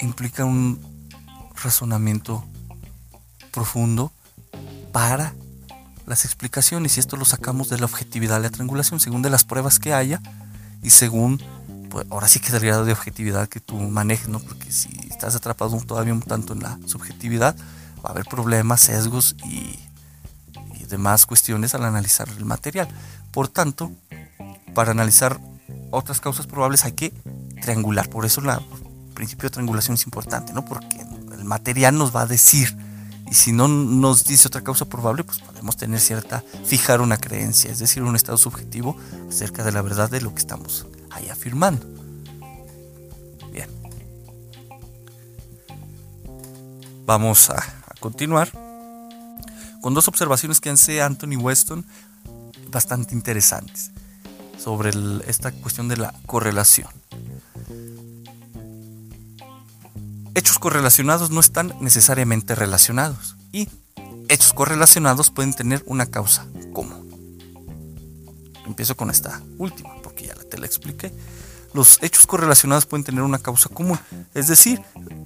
implica un razonamiento profundo para las explicaciones y esto lo sacamos de la objetividad de la triangulación según de las pruebas que haya y según pues ahora sí que el grado de objetividad que tú manejes no porque si estás atrapado todavía un tanto en la subjetividad va a haber problemas sesgos y, y demás cuestiones al analizar el material. Por tanto para analizar otras causas probables hay que triangular. Por eso el principio de triangulación es importante, ¿no? Porque el material nos va a decir. Y si no nos dice otra causa probable, pues podemos tener cierta, fijar una creencia, es decir, un estado subjetivo acerca de la verdad de lo que estamos ahí afirmando. Bien. Vamos a, continuar con dos observaciones que hace Anthony Weston bastante interesantes sobre esta cuestión de la correlación. Hechos correlacionados no están necesariamente relacionados y hechos correlacionados pueden tener una causa común. Empiezo con esta última porque ya te la expliqué. Los hechos correlacionados pueden tener una causa común, es decir,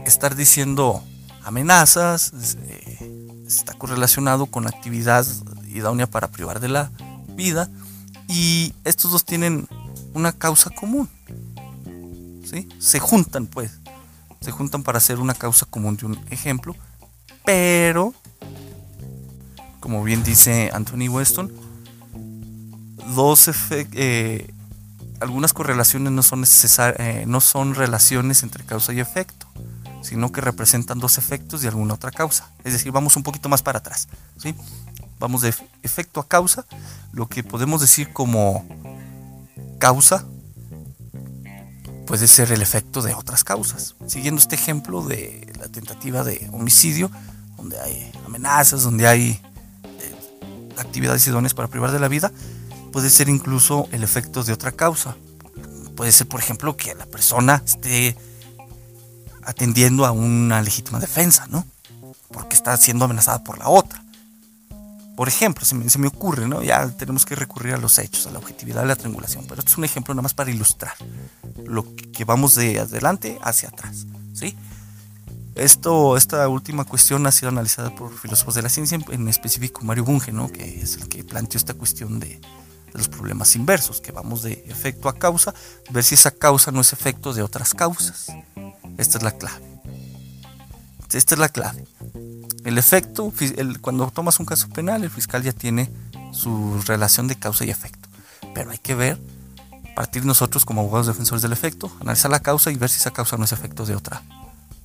estar diciendo amenazas eh, está correlacionado con actividad idónea para privar de la vida y estos dos tienen una causa común. ¿sí? Se juntan, pues. Se juntan para hacer una causa común de un ejemplo. Pero, como bien dice Anthony Weston, dos, eh, algunas correlaciones no son, eh, no son relaciones entre causa y efecto, sino que representan dos efectos de alguna otra causa. Es decir, vamos un poquito más para atrás. ¿sí? Vamos de efecto a causa. Lo que podemos decir como causa puede ser el efecto de otras causas. Siguiendo este ejemplo de la tentativa de homicidio, donde hay amenazas, donde hay eh, actividades idóneas para privar de la vida, puede ser incluso el efecto de otra causa. Puede ser, por ejemplo, que la persona esté atendiendo a una legítima defensa, ¿no? Porque está siendo amenazada por la otra. Por ejemplo, se me, ocurre, ¿no? Ya tenemos que recurrir a los hechos, a la objetividad de la triangulación, pero esto es un ejemplo nada más para ilustrar lo que vamos de adelante hacia atrás, ¿sí? Esto, esta última cuestión ha sido analizada por filósofos de la ciencia, en específico Mario Bunge, ¿no? Que es el que planteó esta cuestión de, de los problemas inversos, que vamos de efecto a causa, ver si esa causa no es efecto de otras causas. Esta es la clave. Esta es la clave. El efecto, cuando tomas un caso penal, el fiscal ya tiene su relación de causa y efecto. Pero hay que ver, partir nosotros como abogados defensores del efecto, analizar la causa y ver si esa causa no es efecto de otra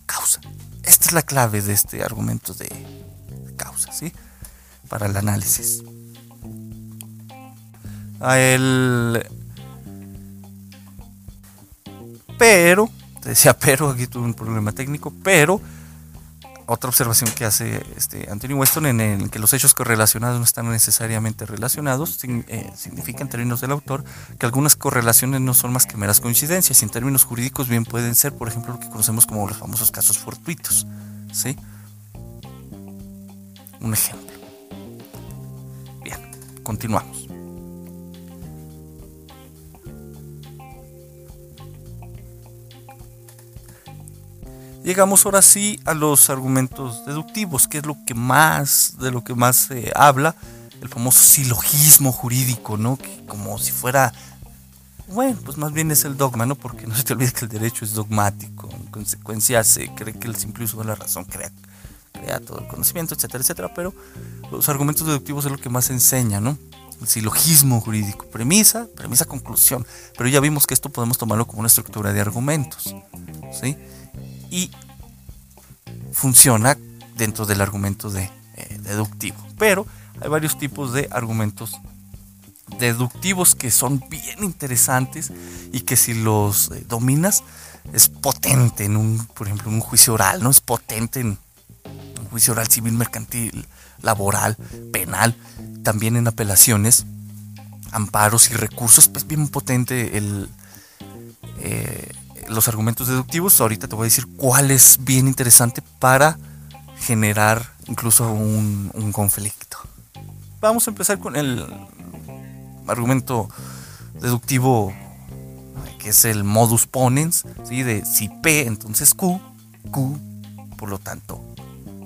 causa. Esta es la clave de este argumento de causa, ¿sí? Para el análisis a él. Pero, te decía pero, aquí tuve un problema técnico, pero otra observación que hace este Anthony Weston en que los hechos correlacionados no están necesariamente relacionados eh, significa en términos del autor que algunas correlaciones no son más que meras coincidencias y en términos jurídicos bien pueden ser por ejemplo lo que conocemos como los famosos casos fortuitos ¿sí? un ejemplo bien continuamos Llegamos ahora sí a los argumentos deductivos, que es lo que más, de lo que más se habla, el famoso silogismo jurídico, ¿no? Que como si fuera, bueno, pues más bien es el dogma, ¿no? Porque no se te olvide que el derecho es dogmático, en consecuencia se cree que el simple uso de la razón crea, crea todo el conocimiento, etcétera, etcétera, pero los argumentos deductivos es lo que más se enseña, ¿no? El silogismo jurídico, premisa, premisa, conclusión, pero ya vimos que esto podemos tomarlo como una estructura de argumentos, ¿sí? Y funciona dentro del argumento de, eh, deductivo. Pero hay varios tipos de argumentos deductivos que son bien interesantes y que si los eh, dominas es potente en un, por ejemplo, en un juicio oral, ¿no? Es potente en un juicio oral civil, mercantil, laboral, penal, también en apelaciones, amparos y recursos, pues bien potente el, eh, los argumentos deductivos. Ahorita te voy a decir cuál es bien interesante para generar incluso un, conflicto. Vamos a empezar con el argumento deductivo que es el modus ponens, ¿sí? de si P, entonces Q, Q, por lo tanto,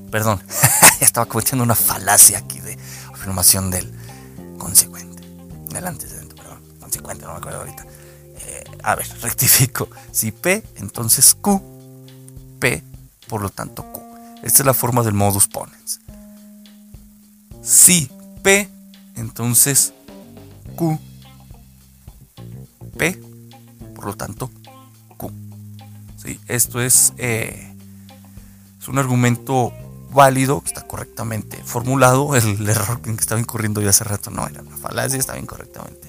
perdón, estaba cometiendo una falacia aquí de afirmación del consecuente, del antecedente, perdón, consecuente, no me acuerdo ahorita a ver, rectifico. Si P, entonces Q. P, por lo tanto Q. Esta es la forma del modus ponens. Si P, entonces Q. P, por lo tanto Q. ¿Sí? Esto es, eh, un argumento válido, está correctamente formulado. El, error que estaba incurriendo ya hace rato no era una falacia, estaba incorrectamente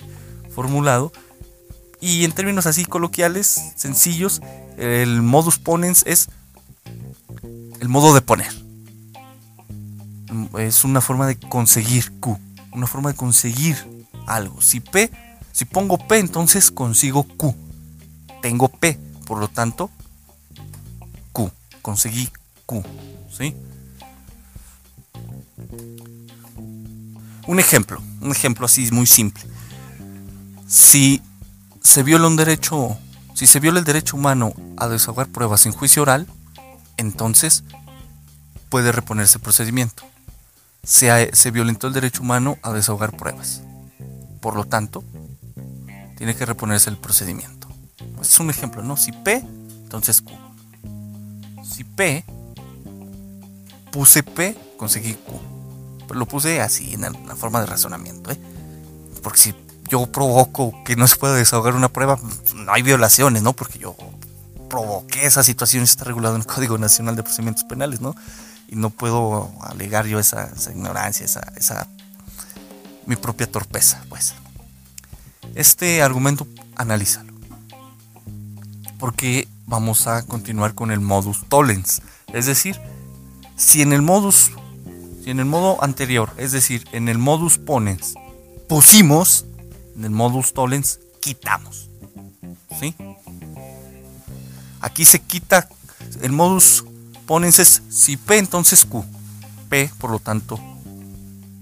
formulado. Y en términos así coloquiales, sencillos, el modus ponens es el modo de poner. Es una forma de conseguir Q, una forma de conseguir algo. Si P, si pongo P, entonces consigo Q. Tengo P, por lo tanto, Q. Conseguí Q. ¿Sí? Un ejemplo, un ejemplo así muy simple. Si se viola un derecho, si se viola el derecho humano a desahogar pruebas en juicio oral, entonces puede reponerse el procedimiento. Se, violentó el derecho humano a desahogar pruebas. Por lo tanto, tiene que reponerse el procedimiento. es un ejemplo, ¿no? Si P, entonces Q. Si P, puse P, conseguí Q. Pero lo puse así, en la forma de razonamiento, ¿eh? Porque si yo provoco que no se pueda desahogar una prueba, no hay violaciones, ¿no? Porque yo provoqué esa situación, está regulado en el Código Nacional de Procedimientos Penales, ¿no? Y no puedo alegar yo esa, ignorancia, esa, esa mi propia torpeza, pues. Este argumento, analízalo. Porque vamos a continuar con el modus tollens. Es decir, si en el modus, si en el modo anterior, es decir, en el modus ponens, pusimos, en el modus tollens quitamos. ¿Sí? Aquí se quita el modus ponens es si P, entonces Q. P, por lo tanto,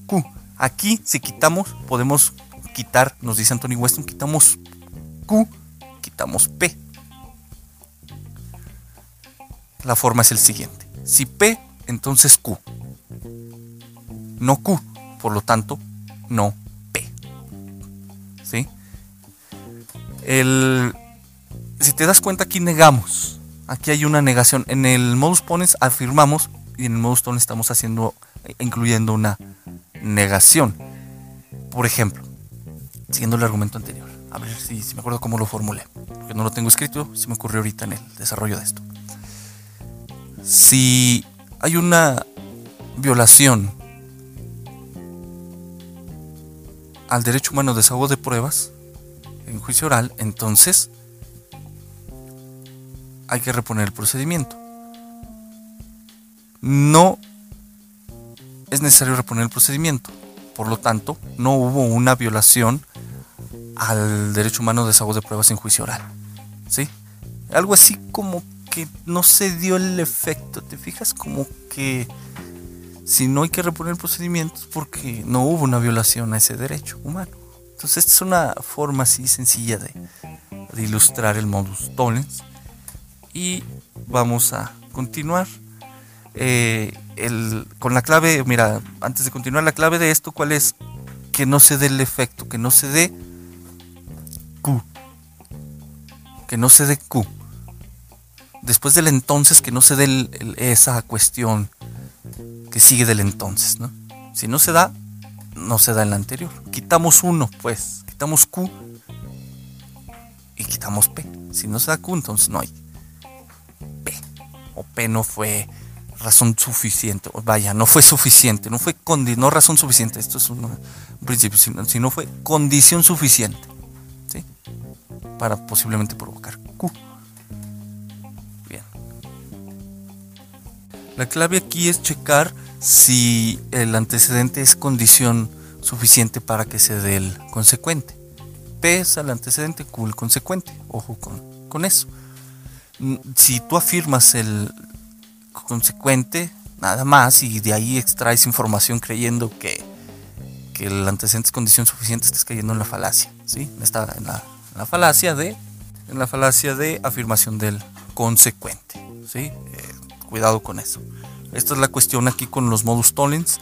Q. Aquí, si quitamos, podemos quitar, nos dice Anthony Weston, quitamos Q, quitamos P. La forma es el siguiente. Si P, entonces Q. No Q, por lo tanto, no El, si te das cuenta, aquí negamos. Aquí hay una negación. En el modus ponens afirmamos y en el modus tollens estamos haciendo, incluyendo una negación. Por ejemplo, siguiendo el argumento anterior. A ver si, si me acuerdo cómo lo formulé. Porque no lo tengo escrito, se me ocurrió ahorita en el desarrollo de esto si hay una violación al derecho humano de desahogo de pruebas en juicio oral, entonces hay que reponer el procedimiento. No es necesario reponer el procedimiento. Por lo tanto, no hubo una violación al derecho humano de desahogo de pruebas en juicio oral. ¿Sí? Algo así como que no se dio el efecto. ¿Te fijas? Como que si no hay que reponer procedimientos porque no hubo una violación a ese derecho humano. Entonces, esta es una forma así sencilla de, ilustrar el modus tollens. Y vamos a continuar. Eh, con la clave, mira, antes de continuar, la clave de esto, ¿cuál es? Que no se dé el efecto, que no se dé Q. Que no se dé Q después del entonces que no se dé esa cuestión que sigue del entonces, ¿no? Si no se da, no se da en la anterior. Quitamos uno, pues, quitamos Q y quitamos P. Si no se da Q, entonces no hay P. O P no fue razón suficiente. Vaya, no fue suficiente, no fue no razón suficiente. Esto es un, principio, sino, fue condición suficiente. ¿sí? Para posiblemente provocar Q. La clave aquí es checar si el antecedente es condición suficiente para que se dé el consecuente. P es el antecedente, Q el consecuente. Ojo con, con eso. Mm, si tú afirmas el consecuente, nada más, y de ahí extraes información creyendo que, que el antecedente es condición suficiente, estás cayendo en la falacia. ¿sí? Está en la, falacia de en la falacia de afirmación del consecuente. ¿sí? Eh, cuidado con eso. Esta es la cuestión aquí con los modus tollens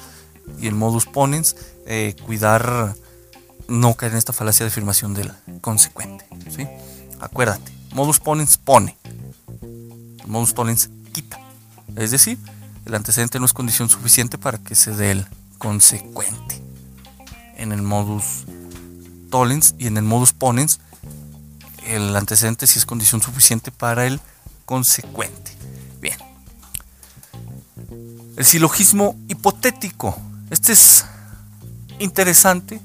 y el modus ponens, eh, cuidar no caer en esta falacia de afirmación del consecuente. Acuérdate, modus ponens pone, modus tollens quita. Es decir, el antecedente no es condición suficiente para que se dé el consecuente. En el modus tollens y en el modus ponens, el antecedente sí es condición suficiente para el consecuente. El silogismo hipotético. Este es interesante.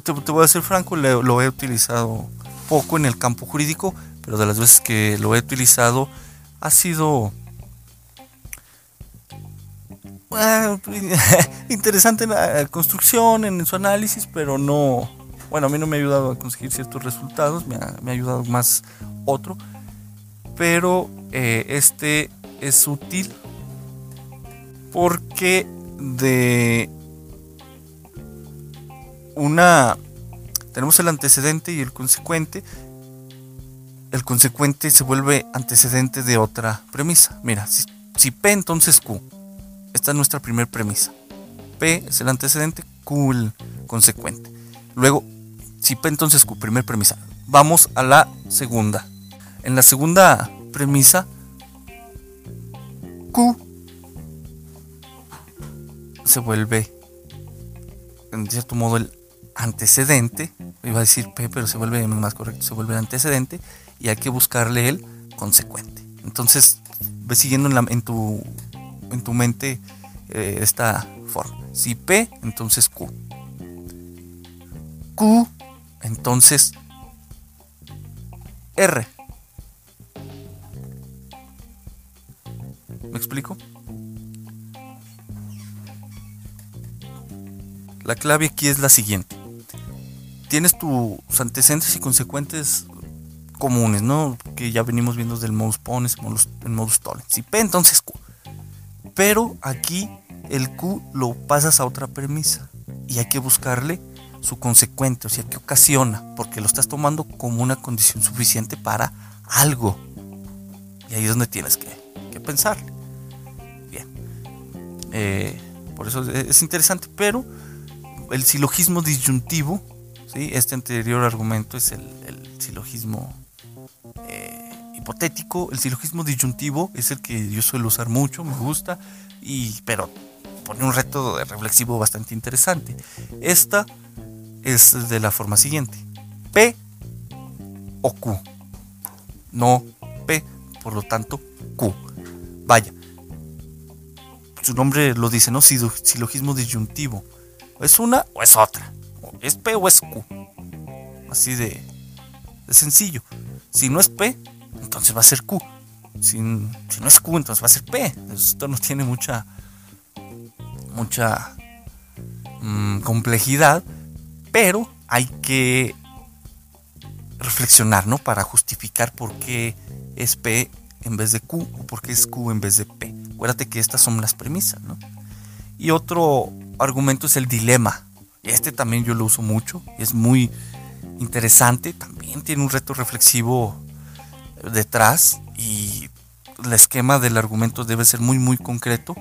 Te, voy a ser franco, lo he utilizado poco en el campo jurídico, pero de las veces que lo he utilizado ha sido ah, interesante en la construcción, en su análisis, pero no, bueno, a mí no me ha ayudado a conseguir ciertos resultados, me ha, ayudado más otro, pero eh, este es útil porque de una tenemos el antecedente y el consecuente el consecuente se vuelve antecedente de otra premisa. Mira si, P entonces Q esta es nuestra primera premisa. P es el antecedente Q el consecuente. Luego si P entonces Q primera premisa vamos a la segunda. En la segunda premisa Q se vuelve, en cierto modo, el antecedente, iba a decir P, pero se vuelve más correcto, se vuelve antecedente y hay que buscarle el consecuente. Entonces, ve siguiendo en, tu, en tu mente eh, esta forma. Si P, entonces Q. Q, entonces R. ¿Me explico? La clave aquí es la siguiente. Tienes tus antecedentes y consecuentes comunes, ¿no? Que ya venimos viendo del modus ponens, en modus tollens. Si P, entonces Q. Pero aquí el Q lo pasas a otra premisa y hay que buscarle su consecuente, o sea, que ocasiona, porque lo estás tomando como una condición suficiente para algo. Y ahí es donde tienes que, que pensarle. Bien. Eh, por eso es interesante, pero el silogismo disyuntivo, este anterior argumento es el, silogismo eh, hipotético, el silogismo disyuntivo es el que yo suelo usar mucho, me gusta, y, pero pone un reto reflexivo bastante interesante. Esta es de la forma siguiente, P o Q, no P, por lo tanto Q. Vaya, su nombre lo dice, ¿no? Silogismo disyuntivo es una o es otra. es P o es Q. Así de, sencillo. Si no es P, entonces va a ser Q. Si, no es Q, entonces va a ser P. Esto no tiene mucha, mucha mm, complejidad, pero hay que reflexionar, ¿no? Para justificar por qué es P en vez de Q o por qué es Q en vez de P. Acuérdate que estas son las premisas, ¿no? Y otro argumento es el dilema. Este también yo lo uso mucho, es muy interesante, también tiene un reto reflexivo detrás y el esquema del argumento debe ser muy muy concreto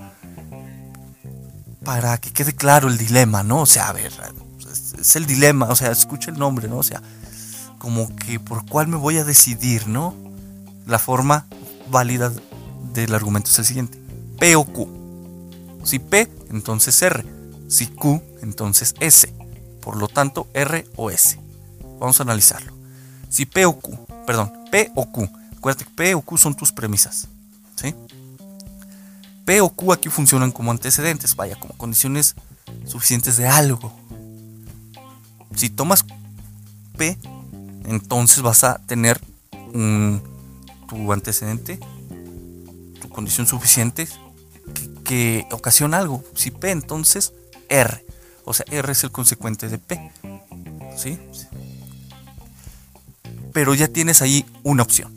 para que quede claro el dilema, ¿no? O sea, a ver, es, el dilema, o sea, escucha el nombre, ¿no? O sea, como que por cuál me voy a decidir, ¿no? La forma válida del argumento es el siguiente. P o Q. Si P, entonces R. Si Q, entonces S. Por lo tanto, R o S. Vamos a analizarlo. Si P o Q, perdón, P o Q. Acuérdate que P o Q son tus premisas. ¿Sí? P o Q aquí funcionan como antecedentes, vaya, como condiciones suficientes de algo. Si tomas P, entonces vas a tener tu antecedente, tu condición suficiente que ocasiona algo. Si P, entonces R. O sea, R es el consecuente de P. ¿Sí? Pero ya tienes ahí una opción.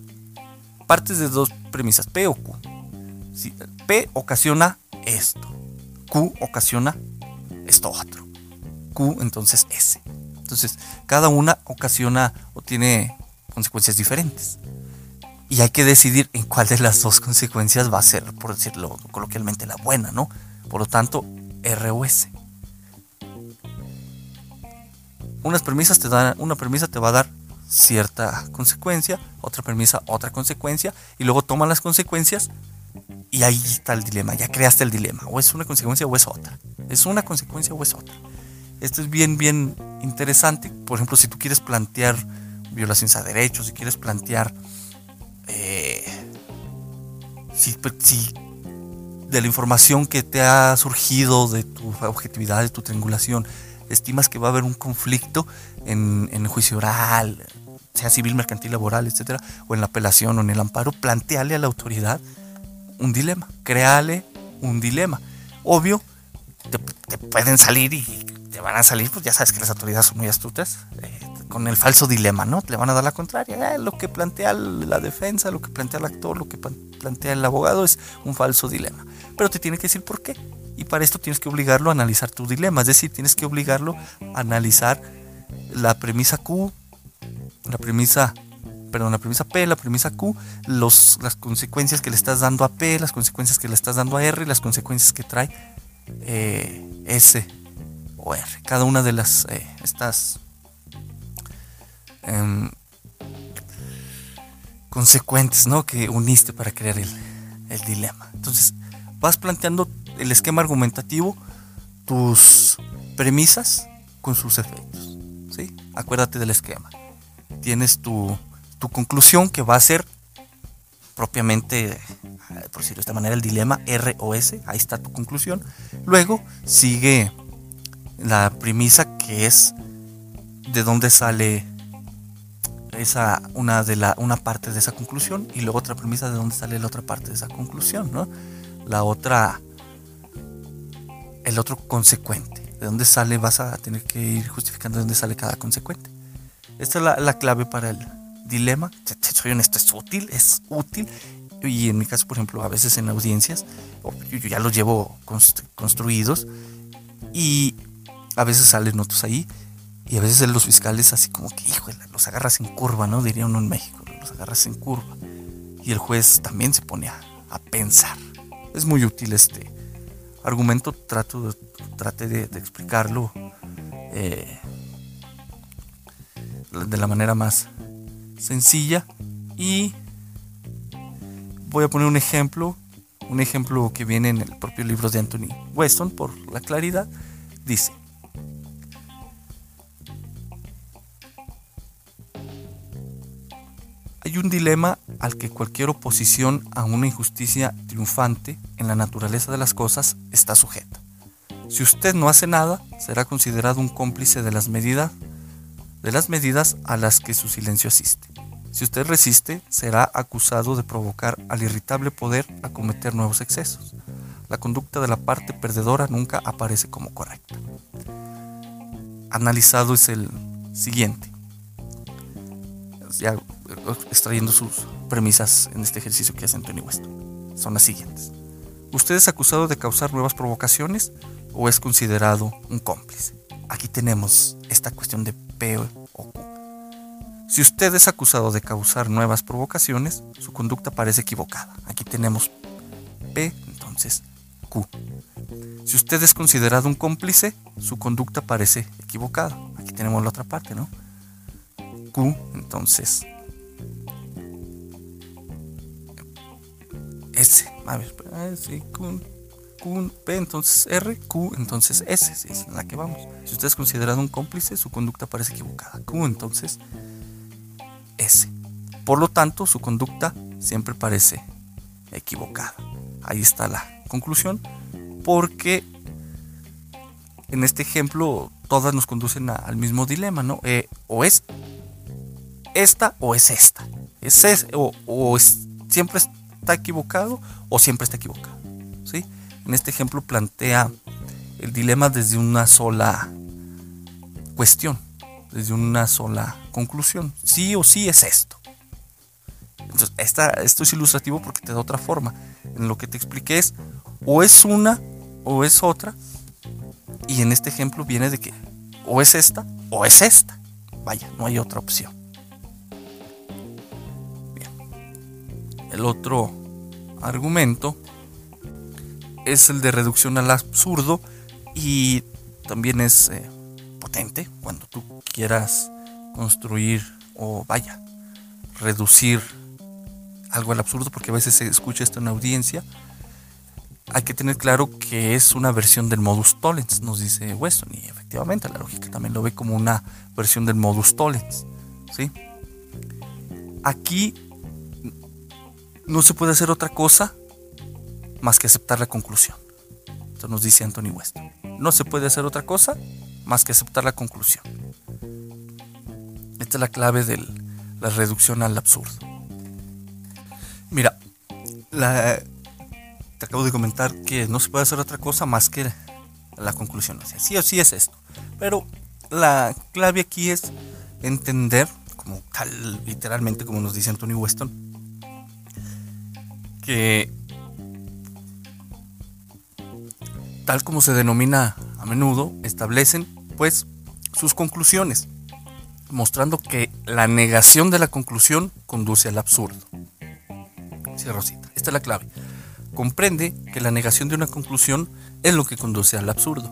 Partes de dos premisas, P o Q. P ocasiona esto. Q ocasiona esto otro. Q entonces S. Entonces, cada una ocasiona o tiene consecuencias diferentes. Y hay que decidir en cuál de las dos consecuencias va a ser, por decirlo coloquialmente, la buena, ¿no? Por lo tanto, R o S unas premisas te dan, una premisa te va a dar cierta consecuencia, otra premisa, otra consecuencia, y luego toman las consecuencias y ahí está el dilema, ya creaste el dilema, o es una consecuencia o es otra, es una consecuencia o es otra. Esto es bien, bien interesante, por ejemplo, si tú quieres plantear violaciones a derechos, si quieres plantear eh, si, si de la información que te ha surgido de tu objetividad, de tu triangulación, estimas que va a haber un conflicto en, el juicio oral, sea civil, mercantil, laboral, etcétera, o en la apelación o en el amparo, planteale a la autoridad un dilema, créale un dilema. Obvio, te, pueden salir y te van a salir, pues ya sabes que las autoridades son muy astutas, eh, con el falso dilema, ¿no? Le van a dar la contraria. Eh, lo que plantea la defensa, lo que plantea el actor, lo que plantea el abogado es un falso dilema. Pero te tiene que decir por qué. Y para esto tienes que obligarlo a analizar tu dilema, es decir, tienes que obligarlo a analizar la premisa Q, la premisa, perdón, la premisa P, la premisa Q, los, las consecuencias que le estás dando a P, las consecuencias que le estás dando a R y las consecuencias que trae eh, S o R. Cada una de las eh, estas em, consecuentes ¿no? que uniste para crear el, el dilema. Entonces, vas planteando el esquema argumentativo, tus premisas con sus efectos. acuérdate del esquema. Tienes tu, tu conclusión que va a ser propiamente, eh, por decirlo de esta manera, el dilema R o S. Ahí está tu conclusión. Luego sigue la premisa que es de dónde sale esa una de la una parte de esa conclusión y luego otra premisa de dónde sale la otra parte de esa conclusión, ¿no? La otra el otro consecuente, de dónde sale vas a tener que ir justificando de dónde sale cada consecuente. Esta es la, clave para el dilema. Soy honesto, es útil, es útil. Y en mi caso, por ejemplo, a veces en audiencias, yo ya los llevo construidos y a veces salen otros ahí y a veces los fiscales así como que, híjole, los agarras en curva, ¿no? Diría uno en México, los agarras en curva. Y el juez también se pone a, pensar. Es muy útil este argumento, trato de, trate de, explicarlo eh, de la manera más sencilla y voy a poner un ejemplo, un ejemplo que viene en el propio libro de Anthony Weston por la claridad. Dice, Hay un dilema al que cualquier oposición a una injusticia triunfante en la naturaleza de las cosas está sujeta. Si usted no hace nada, será considerado un cómplice de las medidas de las medidas a las que su silencio asiste. Si usted resiste, será acusado de provocar al irritable poder a cometer nuevos excesos. La conducta de la parte perdedora nunca aparece como correcta. Analizado es el siguiente. Extrayendo sus premisas en este ejercicio que hace Anthony Weston. Son las siguientes. ¿Usted es acusado de causar nuevas provocaciones o es considerado un cómplice? Aquí tenemos esta cuestión de P o Q. Si usted es acusado de causar nuevas provocaciones, su conducta parece equivocada. Aquí tenemos P, entonces Q. Si usted es considerado un cómplice, su conducta parece equivocada. Aquí tenemos la otra parte, ¿no? Q, entonces S. A ver, S, Q, Q, P, entonces R, Q, entonces S. es en la que vamos. Si usted es considerado un cómplice, su conducta parece equivocada. Q, entonces S. Por lo tanto, su conducta siempre parece equivocada. Ahí está la conclusión. Porque en este ejemplo todas nos conducen al mismo dilema, ¿no? Eh, o es esta o es esta. Es, es o, o es, siempre está equivocado o siempre está equivocado. ¿sí? En este ejemplo plantea el dilema desde una sola cuestión, desde una sola conclusión. Sí o sí es esto. Entonces, esto es ilustrativo porque te da otra forma. En lo que te expliqué es o es una o es otra. Y en este ejemplo viene de que o es esta o es esta. Vaya, no hay otra opción. El otro argumento es el de reducción al absurdo y también es eh, potente cuando tú quieras construir o vaya, reducir algo al absurdo, porque a veces se escucha esto en audiencia. Hay que tener claro que es una versión del modus tollens, nos dice Weston, y efectivamente la lógica también lo ve como una versión del modus tollens. ¿sí? Aquí no se puede hacer otra cosa más que aceptar la conclusión. Esto nos dice Anthony West. No se puede hacer otra cosa más que aceptar la conclusión. Esta es la clave de la reducción al absurdo. Mira, te acabo de comentar que no se puede hacer otra cosa más que la conclusión. Sí o sí es esto. Pero la clave aquí es entender, como tal, literalmente como nos dice Anthony Weston, que tal como se denomina a menudo, establecen pues sus conclusiones, mostrando que la negación de la conclusión conduce al absurdo. Cierro cita. Esta es la clave. Comprende que la negación de una conclusión es lo que conduce al absurdo.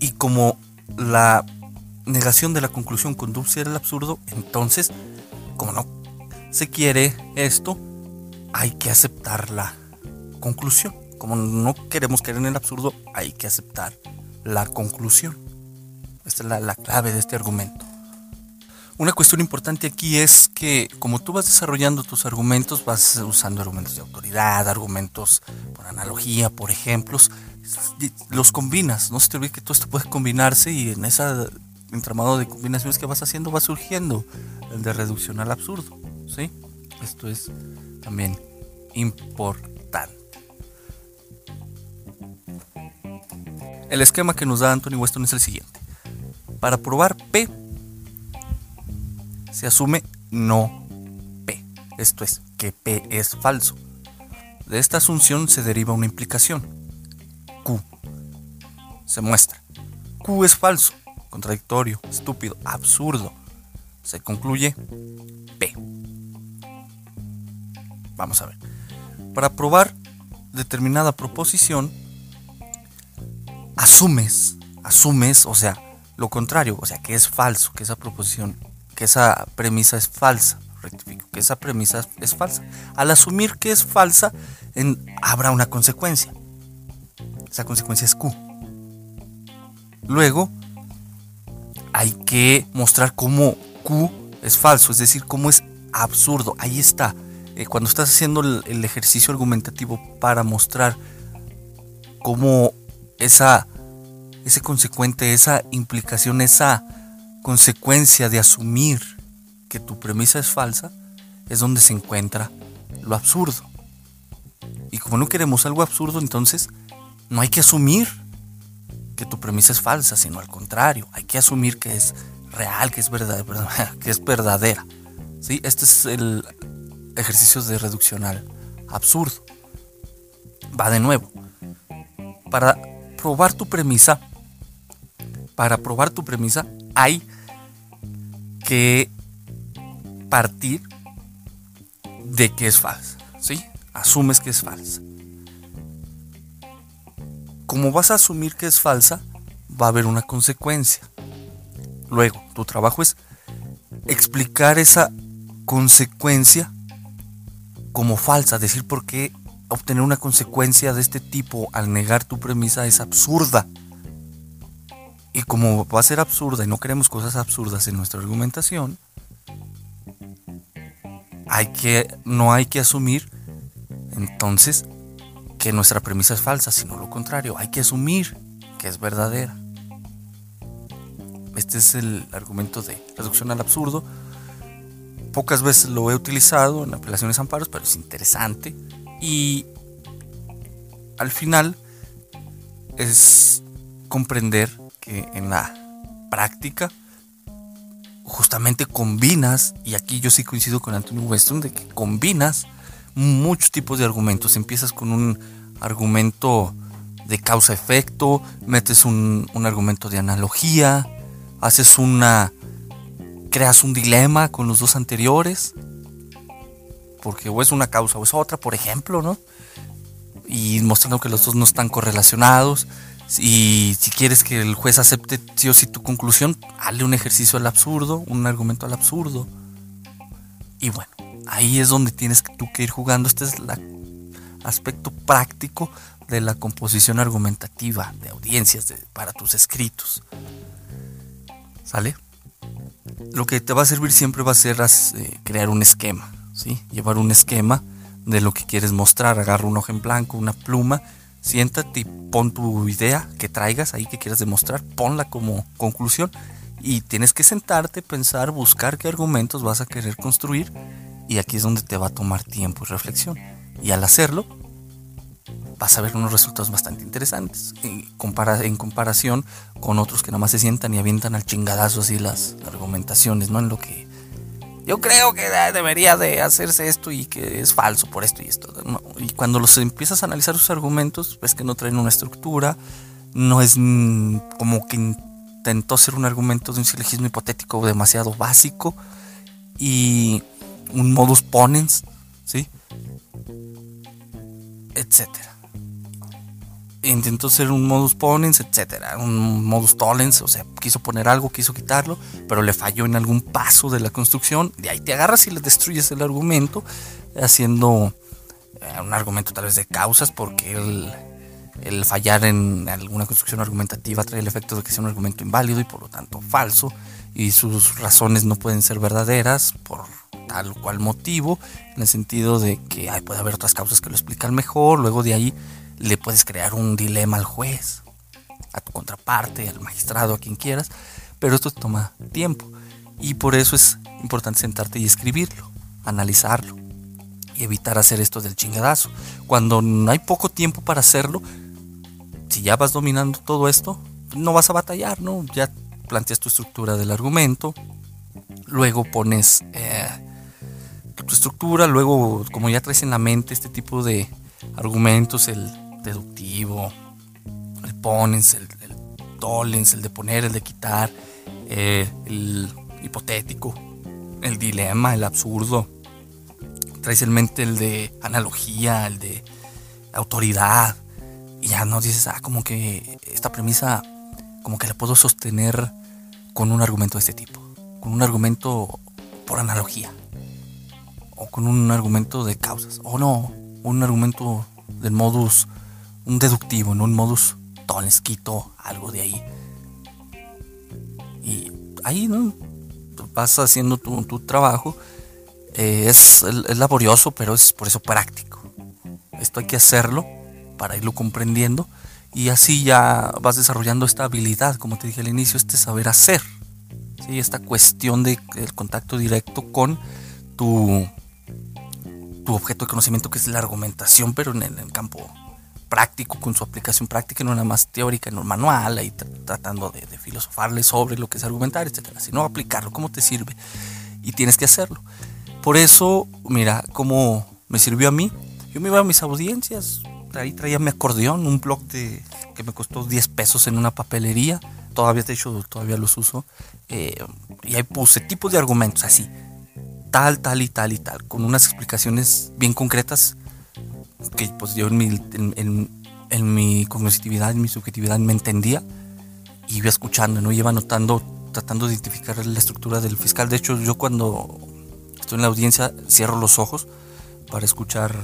Y como la negación de la conclusión conduce al absurdo, entonces, como no se quiere esto, hay que aceptar la conclusión. Como no queremos caer en el absurdo, hay que aceptar la conclusión. Esta es la, clave de este argumento. Una cuestión importante aquí es que como tú vas desarrollando tus argumentos, vas usando argumentos de autoridad, argumentos por analogía, por ejemplos, los combinas. No se te olvide que todo esto puede combinarse y en ese entramado de combinaciones que vas haciendo va surgiendo el de reducción al absurdo. ¿sí? Esto es también importante. El esquema que nos da Anthony Weston es el siguiente. Para probar P, se asume no P. Esto es, que P es falso. De esta asunción se deriva una implicación. Q. Se muestra. Q es falso, contradictorio, estúpido, absurdo. Se concluye P. Vamos a ver. Para probar determinada proposición, asumes, asumes, o sea, lo contrario, o sea, que es falso, que esa proposición que esa premisa es falsa. Rectifico, que esa premisa es falsa. Al asumir que es falsa, habrá una consecuencia. Esa consecuencia es Q. Luego, hay que mostrar cómo Q es falso, es decir, cómo es absurdo. Ahí está. Eh, cuando estás haciendo el, ejercicio argumentativo para mostrar cómo esa, ese consecuente, esa implicación, esa consecuencia de asumir que tu premisa es falsa es donde se encuentra lo absurdo. Y como no queremos algo absurdo, entonces no hay que asumir que tu premisa es falsa, sino al contrario, hay que asumir que es real, que es verdadera, que es verdadera. ¿Sí? Este es el ejercicio de reducción al absurdo. Va de nuevo. Para probar tu premisa, para probar tu premisa, hay que partir de que es falsa, ¿sí? Asumes que es falsa. Como vas a asumir que es falsa, va a haber una consecuencia. Luego, tu trabajo es explicar esa consecuencia como falsa, decir por qué obtener una consecuencia de este tipo al negar tu premisa es absurda. Y como va a ser absurda y no queremos cosas absurdas en nuestra argumentación, hay que, no hay que asumir entonces que nuestra premisa es falsa, sino lo contrario, hay que asumir que es verdadera. Este es el argumento de reducción al absurdo. Pocas veces lo he utilizado en apelaciones amparos, pero es interesante. Y al final es comprender que en la práctica justamente combinas, y aquí yo sí coincido con Antonio Weston, de que combinas muchos tipos de argumentos. Empiezas con un argumento de causa-efecto, metes un, un, argumento de analogía, haces una. Creas un dilema con los dos anteriores, porque o es una causa o es otra, por ejemplo, ¿no? Y mostrando que los dos no están correlacionados. Y si quieres que el juez acepte sí o sí tu conclusión, hazle un ejercicio al absurdo, un argumento al absurdo. Y bueno, ahí es donde tienes tú que ir jugando. Este es el aspecto práctico de la composición argumentativa de audiencias para tus escritos. ¿Sale? Lo que te va a servir siempre va a ser eh, crear un esquema, ¿sí? Llevar un esquema de lo que quieres mostrar. Agarra un hoja en blanco, una pluma siéntate y pon tu idea que traigas ahí que quieras demostrar, ponla como conclusión y tienes que sentarte, pensar, buscar qué argumentos vas a querer construir y aquí es donde te va a tomar tiempo y reflexión. Y al hacerlo, vas a ver unos resultados bastante interesantes en, comparación con otros que nada más se sientan y avientan al chingadazo así las argumentaciones, ¿no? En lo que yo creo que debería de hacerse esto y que es falso por esto y esto. Y cuando los empiezas a analizar sus argumentos, ves que no traen una estructura, no es como que intentó ser un argumento de un silogismo hipotético demasiado básico y un modus ponens, ¿sí? Etcétera intentó ser un modus ponens, etcétera, un modus tollens, o sea, quiso poner algo, quiso quitarlo, pero le falló en algún paso de la construcción, de ahí te agarras y le destruyes el argumento, haciendo eh, un argumento tal vez de causas, porque el, el fallar en alguna construcción argumentativa trae el efecto de que sea un argumento inválido y por lo tanto falso, y sus razones no pueden ser verdaderas por tal o cual motivo, en el sentido de que puede haber otras causas que lo explican mejor, luego de ahí le puedes crear un dilema al juez, a tu contraparte, al magistrado, a quien quieras, pero esto toma tiempo y por eso es importante sentarte y escribirlo, analizarlo y evitar hacer esto del chingadazo. Cuando no hay poco tiempo para hacerlo, si ya vas dominando todo esto, no vas a batallar, ¿no? Ya planteas tu estructura del argumento, luego pones eh, tu estructura, luego como ya traes en la mente este tipo de argumentos, el deductivo, el ponens, el, el el de poner, el de quitar, eh, el hipotético, el dilema, el absurdo, traes en mente el de analogía, el de autoridad, y ya no dices, ah, como que esta premisa, como que la puedo sostener con un argumento de este tipo, con un argumento por analogía, o con un argumento de causas, o no, un argumento del modus, un deductivo, no un modus tones, quito algo de ahí. Y ahí, ¿no? Vas haciendo tu, tu trabajo eh, es, laborioso, pero es por eso práctico. Esto hay que hacerlo para irlo comprendiendo y así ya vas desarrollando esta habilidad, como te dije al inicio, este saber hacer. ¿sí? Esta cuestión del contacto directo con tu, tu objeto de conocimiento, que es la argumentación, pero en el, campo práctico, con su aplicación práctica, no nada más teórica en un manual, ahí tratando de, de, filosofarle sobre lo que es argumentar, etcétera, sino aplicarlo, cómo te sirve. Y tienes que hacerlo. Por eso, mira, cómo me sirvió a mí. Yo me iba a mis audiencias, ahí traía mi acordeón, un blog de, que me costó 10 pesos en una papelería. Todavía, de hecho, todavía los uso. Eh, y ahí puse tipos de argumentos así. Tal, tal y tal y tal. Con unas explicaciones bien concretas que pues yo en mi, en, en, mi cognitividad, en mi subjetividad me entendía. Y iba escuchando, ¿no? Iba anotando, tratando de identificar la estructura del fiscal. De hecho, yo cuando estoy en la audiencia, cierro los ojos para escuchar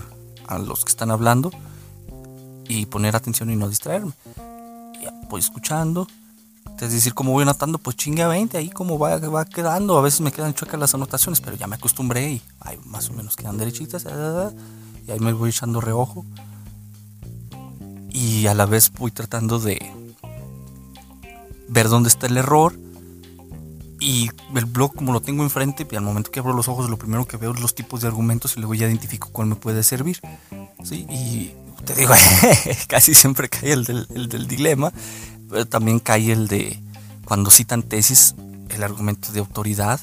a los que están hablando y poner atención y no distraerme. Ya, voy escuchando. Es decir, como voy anotando, pues chingue a 20, ahí como va, va quedando. A veces me quedan chuecas las anotaciones, pero ya me acostumbré y ahí más o menos quedan derechitas. Y ahí me voy echando reojo. Y a la vez voy tratando de ver dónde está el error y el blog, como lo tengo enfrente, y al momento que abro los ojos, lo primero que veo es los tipos de argumentos y luego ya identifico cuál me puede servir. Y te digo, casi siempre cae el del, dilema, pero también cae el de cuando citan tesis, el argumento de autoridad,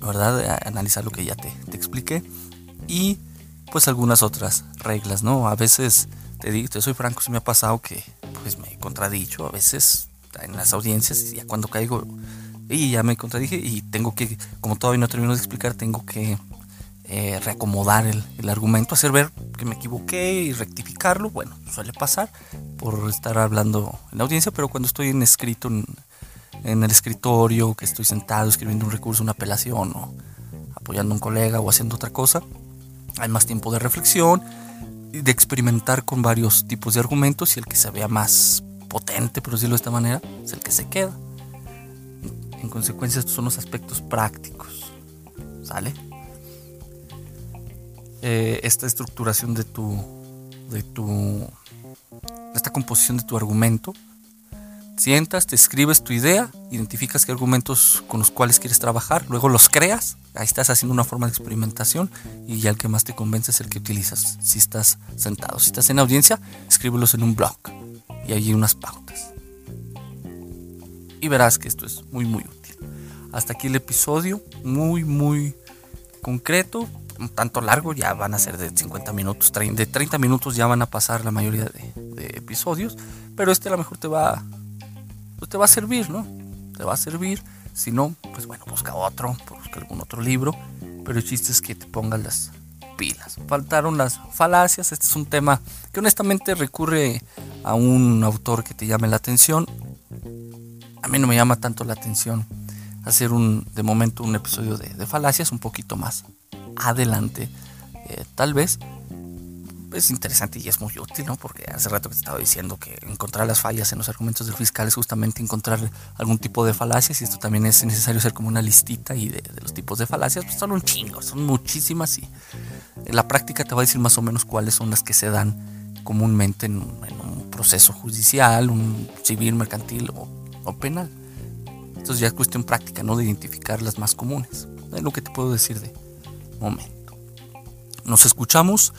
¿verdad? Analizar lo que ya te, te expliqué. Y pues algunas otras reglas, ¿no? A veces, te digo, te soy franco, se me ha pasado que pues me he contradicho, a veces en las audiencias, y ya cuando caigo y ya me contradije y tengo que, como todavía no termino de explicar, tengo que eh, reacomodar el, el, argumento, hacer ver que me equivoqué y rectificarlo. Bueno, suele pasar por estar hablando en la audiencia, pero cuando estoy en escrito en, en el escritorio, que estoy sentado escribiendo un recurso, una apelación o apoyando a un colega o haciendo otra cosa, hay más tiempo de reflexión de experimentar con varios tipos de argumentos y el que se vea más potente, por decirlo de esta manera, es el que se queda. En consecuencia, estos son los aspectos prácticos. ¿Sale? Eh, esta estructuración de tu. de tu. esta composición de tu argumento. Sientas, te escribes tu idea, identificas qué argumentos con los cuales quieres trabajar, luego los creas, ahí estás haciendo una forma de experimentación y ya el que más te convence es el que utilizas. Si estás sentado, si estás en audiencia, escríbelos en un blog y hay unas pautas y verás que esto es muy muy útil. Hasta aquí el episodio, muy muy concreto, un tanto largo, ya van a ser de 50 minutos, de 30 minutos ya van a pasar la mayoría de, episodios, pero este a lo mejor te va, pues te va a servir, ¿no? Te va a servir, si no, pues bueno, busca otro, busca algún otro libro, pero el chiste es que te pongas las pilas. Faltaron las falacias, este es un tema que honestamente recurre a un autor que te llame la atención a mí no me llama tanto la atención hacer un, de momento, un episodio de, falacias un poquito más adelante, eh, tal vez. Es interesante y es muy útil, ¿no? Porque hace rato que te estaba diciendo que encontrar las fallas en los argumentos del fiscal es justamente encontrar algún tipo de falacias y esto también es necesario hacer como una listita y de, los tipos de falacias, pues son un chingo, son muchísimas y en la práctica te va a decir más o menos cuáles son las que se dan comúnmente en, un proceso judicial, un civil, mercantil o, penal. Entonces ya es cuestión práctica, ¿no? De identificar las más comunes. Es lo que te puedo decir de momento. Nos escuchamos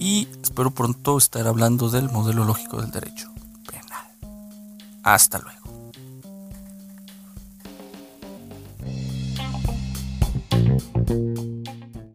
y espero pronto estar hablando del modelo lógico del derecho penal. Hasta luego.